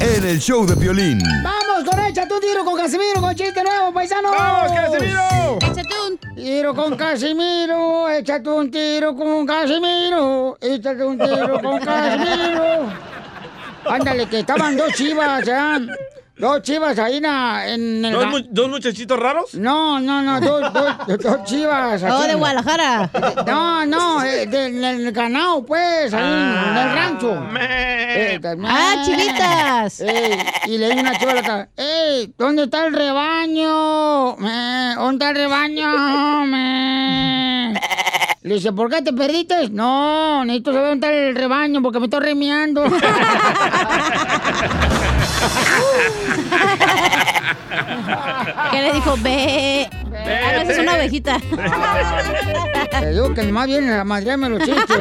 en el show de Piolín. ¡Vamos Échate un tiro con Casimiro, con chiste nuevo, paisano! ¡Vamos, Casimiro! Échate un Tiro con Casimiro, échate un tiro con Casimiro, échate un tiro con Casimiro. Ándale, que estaban dos chivas, ¿ya? Dos chivas ahí na- en el... ¿Dos, mu- dos muchachitos raros? No, no, no, dos, dos, dos chivas. Oh, de Guadalajara. No, no, eh, del del ganado, pues, ahí en el rancho. Eh, Ah, chivitas. Ey, y le di una chiva a la otra, ¡Ey! ¿Dónde está el rebaño? Me, ¿Dónde está el rebaño? Me. Le dice, ¿por qué te perdiste? No, necesito saber dónde está el rebaño porque me estoy remiando. ¿Qué le dijo? Ve. A veces una ovejita. Te digo que más viene a madrearme los chistes.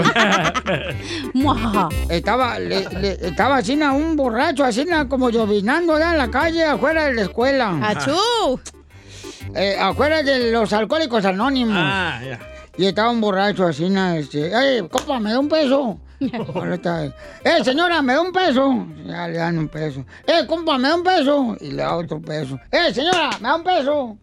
Estaba, le- le- estaba así un borracho, así como llovinando allá en la calle, afuera de la escuela. ¡Achú! Eh, afuera de los alcohólicos anónimos. Ah, ya. Y estaba un borracho así, este, ¡Ey, compa, me da un peso! ¡Eh, señora, me da un peso! Ya le dan un peso. ¡Eh, compa, me da un peso! Y le da otro peso. ¡Eh, señora, me da un peso!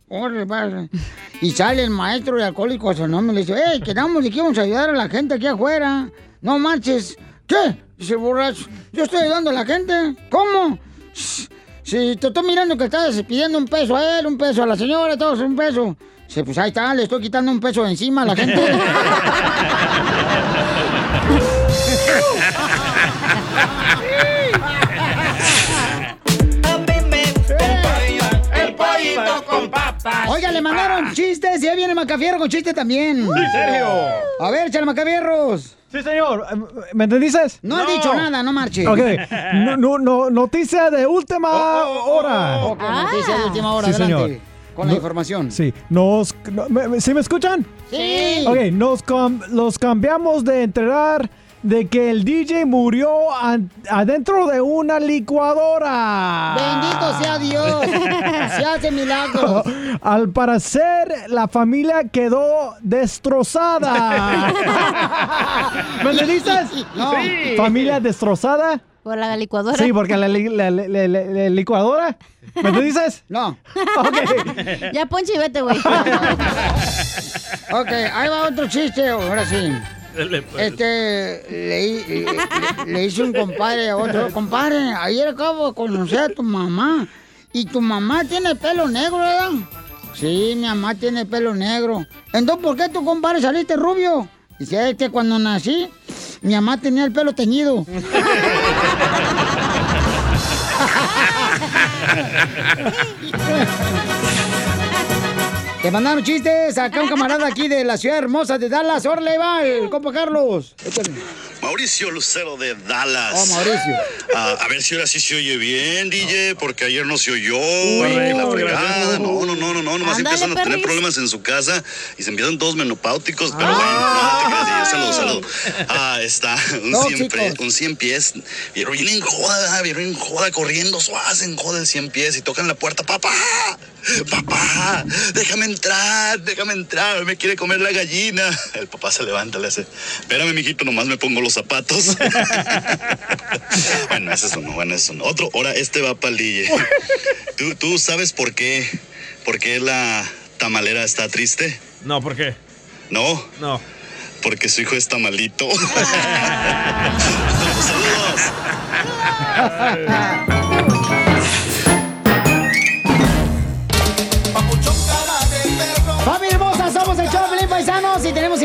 Y sale el maestro de Alcohólicos Anónimos y le dice, ¡Eh, quedamos y que íbamos a ayudar a la gente aquí afuera! ¡No marches! ¿Qué? Dice borracho, yo estoy ayudando a la gente. ¿Cómo? Si te estoy mirando que estás pidiendo un peso a él, un peso a la señora, todos un peso. Dice, pues ahí está, le estoy quitando un peso encima a la gente. Con papas. Oiga, le mandaron chistes y ahí viene Macafierro con chiste también. Sí, Sergio. A ver, chale Macafierros. Sí, señor. ¿Me entendiste? No, ha dicho nada, no marche. Ok. No, no, no, noticia de última hora. Ok, noticia de última hora, Sí, adelante. señor. Con la No- información. Sí, nos... no, me- ¿Sí me escuchan? Sí. Ok, nos cam- los cambiamos de enterar de que el DJ murió adentro de una licuadora. Bendito sea Dios. Se hace milagros. Al parecer, la familia quedó destrozada. ¿Me entendiste? No. Sí. ¿Familia destrozada? Por la licuadora. Sí, porque la, li- la- la- la- la licuadora. ¿Me entendiste? No. Ya ponche y vete, güey. Ok, ahí va otro chiste, ahora sí. Pues. Este, le, le- le- le hice un compadre a otro. Compadre, ayer acabo de conocer a tu mamá. Y tu mamá tiene pelo negro, ¿verdad? Sí, mi mamá tiene pelo negro. Entonces, ¿por qué tu compadre saliste rubio? Dice, es que cuando nací, mi mamá tenía el pelo teñido. Te mandaron chistes acá un camarada aquí de la ciudad hermosa de Dallas. ¡Órale, va! El compa Carlos. Échale. Mauricio Lucero de Dallas. Oh, Mauricio. Ah, a ver si ahora sí se oye bien, DJ, porque ayer no se oyó. Y la fregada. No, no, no, no, no. Nomás Ándale, empiezan a tener problemas en su casa y se empiezan todos menopáuticos. Pero Ah. bueno, no te creas, DJ, saludo, saludo. Ah, está. Un No, 100, chicos. un 100 pies. Vieron bien en joda, vieron en joda corriendo, suaz en joda el 100 pies y tocan la puerta. ¡Papá! ¡Papá! ¡Déjame entrar! ¡Déjame entrar! Me quiere comer la gallina. El papá se levanta, le hace. Espérame, mijito, nomás me pongo los zapatos. bueno, ese es uno, bueno, ese es uno. Otro, ahora este va para el DJ. ¿Tú, ¿Tú sabes por qué? ¿Por qué la tamalera está triste? No, ¿por qué? No. No. Porque su hijo es tamalito. Familia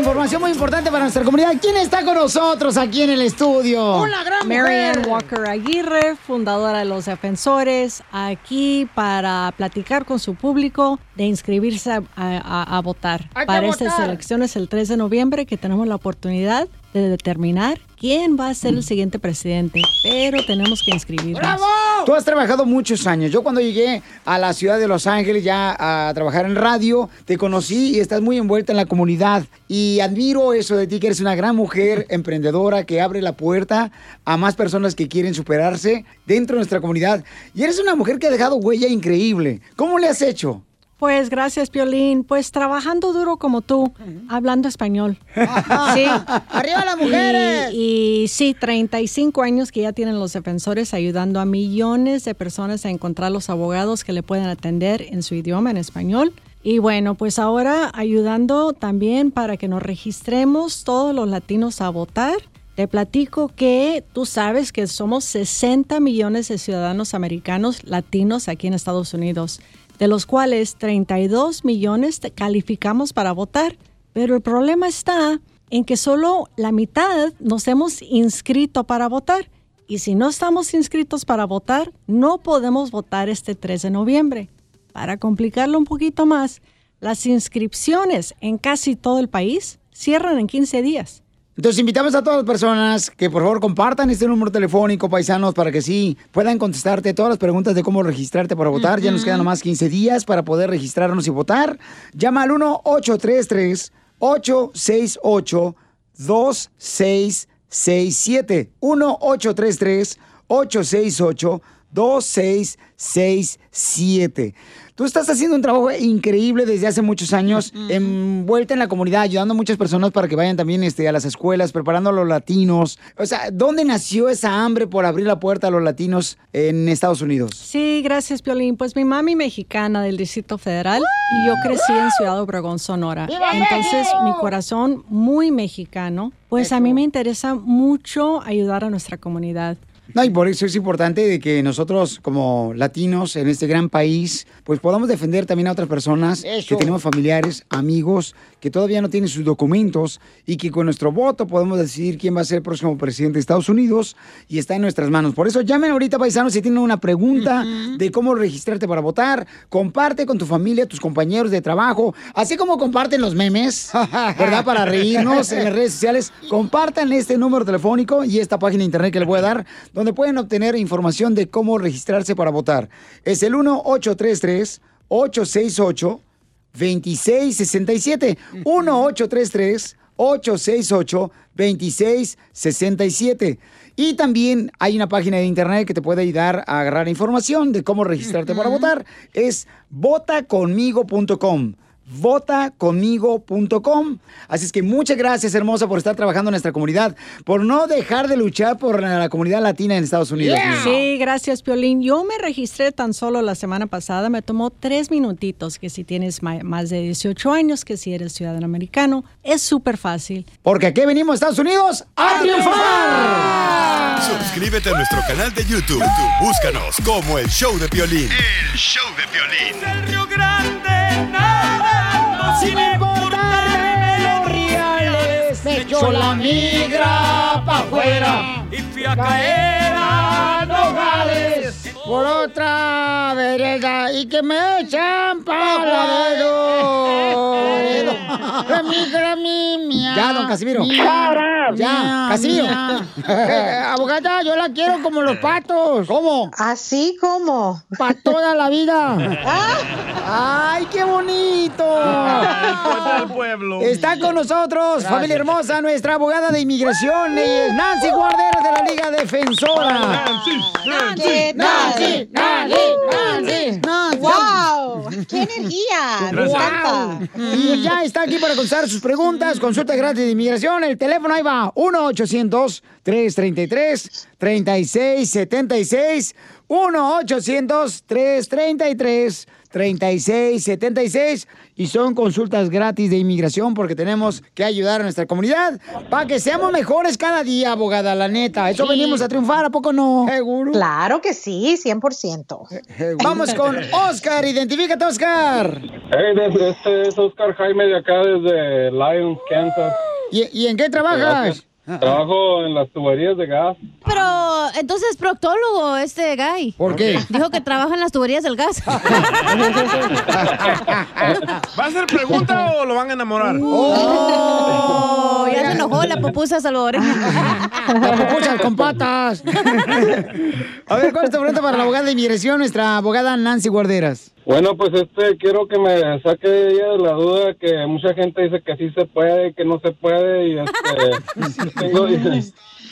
información muy importante para nuestra comunidad. ¿Quién está con nosotros aquí en el estudio? Una gran Marianne mujer. Walker Aguirre, fundadora de Los Defensores, aquí para platicar con su público de inscribirse a, a- a votar para estas elecciones el 3 de noviembre que tenemos la oportunidad de determinar quién va a ser el siguiente presidente, pero tenemos que inscribirnos. Tú has trabajado muchos años. Yo cuando llegué a la ciudad de Los Ángeles ya a trabajar en radio, te conocí y estás muy envuelta en la comunidad. Y admiro eso de ti, que eres una gran mujer emprendedora que abre la puerta a más personas que quieren superarse dentro de nuestra comunidad. Y eres una mujer que ha dejado huella increíble. ¿Cómo le has hecho? Pues gracias, Piolín. Pues trabajando duro como tú, hablando español. Sí. ¡Arriba las mujeres! Y, y sí, 35 años que ya tienen los defensores ayudando a millones de personas a encontrar los abogados que le pueden atender en su idioma, en español. Y bueno, pues ahora ayudando también para que nos registremos todos los latinos a votar. Te platico que tú sabes que somos 60 millones de ciudadanos americanos latinos aquí en Estados Unidos, de los cuales 32 millones calificamos para votar. Pero el problema está en que solo la mitad nos hemos inscrito para votar. Y si no estamos inscritos para votar, no podemos votar este 3 de noviembre. Para complicarlo un poquito más, las inscripciones en casi todo el país cierran en 15 días. Entonces invitamos a todas las personas que por favor compartan este número telefónico, paisanos, para que sí puedan contestarte todas las preguntas de cómo registrarte para votar. Ya nos quedan nomás 15 días para poder registrarnos y votar. Llama al 1-833-868-2667. 1-833-868-2667. Tú estás haciendo un trabajo increíble desde hace muchos años, envuelta en la comunidad, ayudando a muchas personas para que vayan también este, a las escuelas, preparando a los latinos. O sea, ¿dónde nació esa hambre por abrir la puerta a los latinos en Estados Unidos? Sí, gracias, Piolín. Pues mi mami mexicana del Distrito Federal y yo crecí en Ciudad Obregón, Sonora. ¡Viva Entonces, mi corazón muy mexicano, pues a mí me interesa mucho ayudar a nuestra comunidad. No, y por eso es importante de que nosotros como latinos en este gran país, pues podamos defender también a otras personas Eso. que tenemos familiares, amigos, que todavía no tienen sus documentos y que con nuestro voto podemos decidir quién va a ser el próximo presidente de Estados Unidos y está en nuestras manos. Por eso llamen ahorita, paisanos, si tienen una pregunta de cómo registrarte para votar, comparte con tu familia, tus compañeros de trabajo, así como comparten los memes, ¿verdad? Para reírnos en las redes sociales, compartan este número telefónico y esta página de internet que les voy a dar, donde pueden obtener información de cómo registrarse para votar. Es el 1833 868 2667 1833 868 2667 y también hay una página de internet que te puede ayudar a agarrar información de cómo registrarte para votar. Es votaconmigo.com votaconmigo.com. Así es que muchas gracias, hermosa, por estar trabajando en nuestra comunidad, por no dejar de luchar por la comunidad latina en Estados Unidos. Sí, gracias, Piolín. Yo me registré tan solo la semana pasada. Me tomó tres minutitos, que si tienes más de 18 años, que si eres ciudadano americano. Es súper fácil. Porque aquí venimos, Estados Unidos, a triunfar. Suscríbete a nuestro canal de YouTube. Búscanos como El Show de Piolín. El Show de Piolín. Sin importarme los reales, me echó la migra pa' afuera y fui a caer. Por otra vereda y que me echan para mía. Ya, don Casimiro. Mía, Ya, mía, Casimiro. mía. Eh, abogada, yo la quiero como los patos. ¿Cómo? ¿Así como? Para toda la vida. ¡Ay, qué bonito! Puerta del pueblo. Está con nosotros, Gracias. familia hermosa, nuestra abogada de inmigración, Nancy Guarderas de la Liga Defensora. Nancy, Nancy, Nancy, Nancy, Nancy, Nancy. ¡Wow! ¡Qué energía! Me encanta. Y ya está aquí para contestar sus preguntas, consulta gratis de inmigración. El teléfono ahí va, 1-800-333-3676. 1-800-333-3676. Y son consultas gratis de inmigración porque tenemos que ayudar a nuestra comunidad para que seamos mejores cada día, abogada, la neta. Eso Sí. venimos a triunfar, ¿a poco no? Seguro. Claro que sí, 100%. Vamos con Oscar, identifícate, Oscar. Hey, desde- este es Oscar Jaime de acá desde Lyons, Kansas. ¿Y, y en qué trabajas? Trabajo en las tuberías de gas. Pero entonces proctólogo este guy. ¿Por qué? Dijo que trabaja en las tuberías del gas. ¿Va a ser pregunta o lo van a enamorar? Oh, se enojó la pupusa salvadoreña. La pupusa con patas. A ver, ¿cuál es tu pregunta para la abogada de inmigración, nuestra abogada Nancy Guarderas? Bueno, pues este, quiero que me saque ella de la duda que mucha gente dice que sí se puede, que no se puede y este, tengo,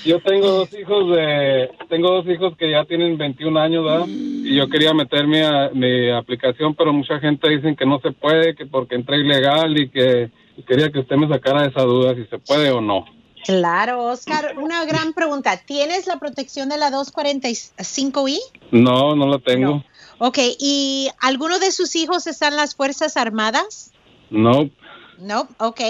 yo tengo dos hijos de, tengo dos hijos que ya tienen 21 años, ¿verdad? Y yo quería meter mi, a- mi aplicación, pero mucha gente dicen que no se puede, que porque entré ilegal y que y quería que usted me sacara esa duda si se puede o no. Claro, Oscar, una gran pregunta. ¿Tienes la protección de la 245I? No, no la tengo. Ok, ¿y alguno de sus hijos están en las Fuerzas Armadas? No. No, ok.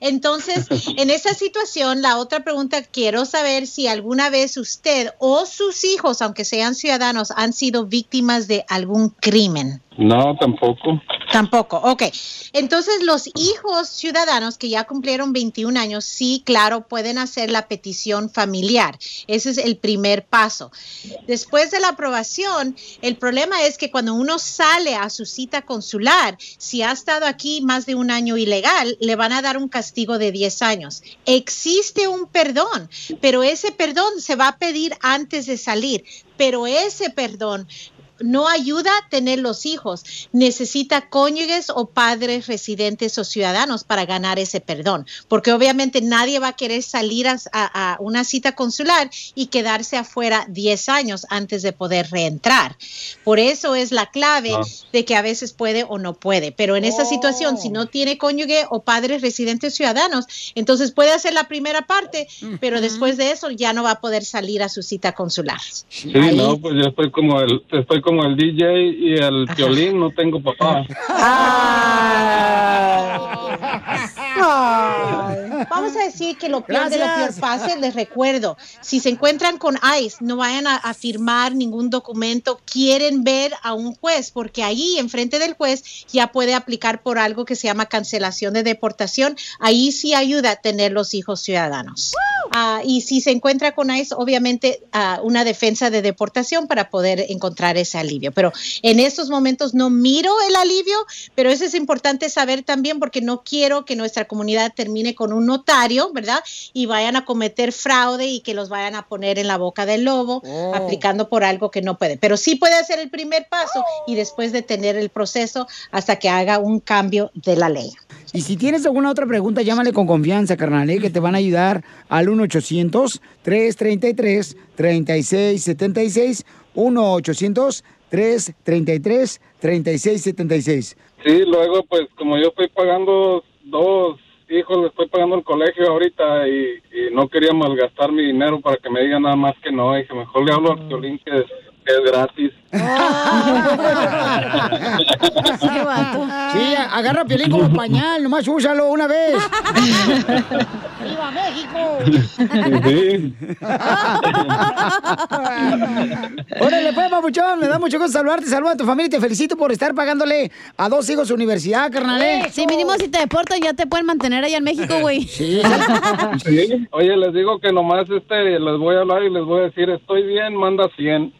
Entonces, en esa situación, la otra pregunta, quiero saber si alguna vez usted o sus hijos, aunque sean ciudadanos, han sido víctimas de algún crimen. No, tampoco. Tampoco, ok. Entonces, los hijos ciudadanos que ya cumplieron 21 años, sí, claro, pueden hacer la petición familiar. Ese es el primer paso. Después de la aprobación, el problema es que cuando uno sale a su cita consular, si ha estado aquí más de un año ilegal, le van a dar un castigo de 10 años. Existe un perdón, pero ese perdón se va a pedir antes de salir, pero ese perdón no ayuda a tener los hijos. Necesita cónyuges o padres residentes o ciudadanos para ganar ese perdón, porque obviamente nadie va a querer salir a, a- a una cita consular y quedarse afuera 10 años antes de poder reentrar. Por eso es la clave Ah. de que a veces puede o no puede. Pero en esta situación, si no tiene cónyuge o padres residentes ciudadanos, entonces puede hacer la primera parte, pero después de eso ya no va a poder salir a su cita consular. Sí, no, pues yo estoy como el, estoy como el DJ y el violín, no tengo papá. Vamos a decir que lo peor de lo peor Gracias. pase, les recuerdo, si se encuentran con ICE, no vayan a, a firmar ningún documento, quieren ver a un juez, porque ahí enfrente del juez ya puede aplicar por algo que se llama cancelación de deportación, ahí sí ayuda a tener los hijos ciudadanos. Ah, y si se encuentra con ICE, obviamente ah, una defensa de deportación para poder encontrar ese alivio. Pero en estos momentos no miro el alivio, pero eso es importante saber también porque no quiero que nuestra comunidad termine con un notario, ¿verdad? Y vayan a cometer fraude y que los vayan a poner en la boca del lobo aplicando por algo que no puede. Pero sí puede hacer el primer paso y después detener el proceso hasta que haga un cambio de la ley. Y si tienes alguna otra pregunta, llámale con confianza, carnal, ¿eh? que te van a ayudar al 1-800-333-3676. 1-800-333-3676. Sí, luego pues como yo estoy pagando dos hijos, le estoy pagando el colegio ahorita y, y no quería malgastar mi dinero para que me digan nada más que no. Dije, mejor le hablo al violín que es, que es gratis. Sí, agarra a Piolín como pañal, nomás úsalo una vez. ¡Viva México! Sí. Órale, pues, papuchón, me da mucho gusto saludarte, saluda a tu familia y te felicito por estar pagándole a dos hijos su universidad, carnal. ¿eh? Sí, mínimo si te deportan ya te pueden mantener allá en México, güey. Sí. Sí. Oye, les digo que nomás este, les voy a hablar y les voy a decir, estoy bien, manda 100.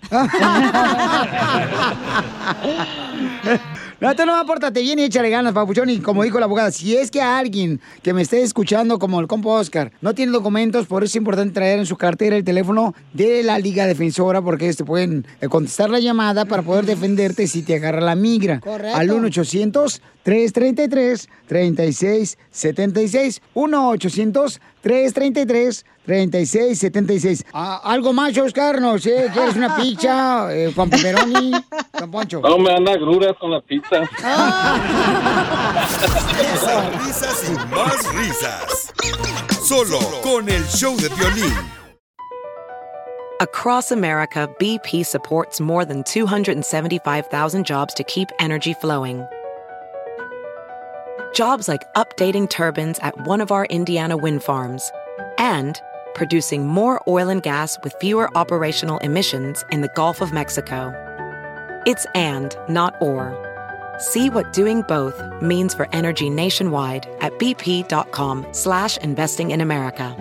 No, tú no pórtate bien y échale ganas, papuchón. Y como dijo la abogada, si es que alguien que me esté escuchando, como el compa Oscar, no tiene documentos, por eso es importante traer en su cartera el teléfono de la Liga Defensora, porque ellos te pueden eh, contestar la llamada para poder defenderte si te agarra la migra. Correcto. Al 1-800-333-3676. 1-800-333-3676. Ah, ¿Algo más, Oscar? No sé, ¿quieres una pizza eh, con pepperoni? Don Poncho. No me dan agruras con la pizza. Risas, risas y más risas. Solo con el show de violín. Across America, BP supports more than 275,000 jobs to keep energy flowing. Jobs like updating turbines at one of our Indiana wind farms and producing more oil and gas with fewer operational emissions in the Gulf of Mexico. It's and, not or. See what doing both means for energy nationwide at bp.com slash investing in America.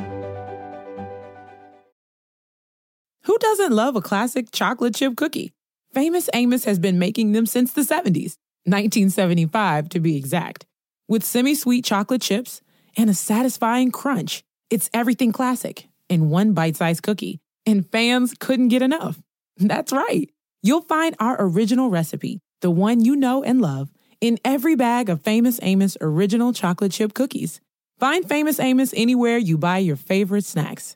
Who doesn't love a classic chocolate chip cookie? Famous Amos has been making them since the 70s, 1975 to be exact. With semi sweet chocolate chips and a satisfying crunch, it's everything classic in one bite sized cookie, and fans couldn't get enough. That's right. You'll find our original recipe, the one you know and love, in every bag of Famous Amos original chocolate chip cookies. Find Famous Amos anywhere you buy your favorite snacks.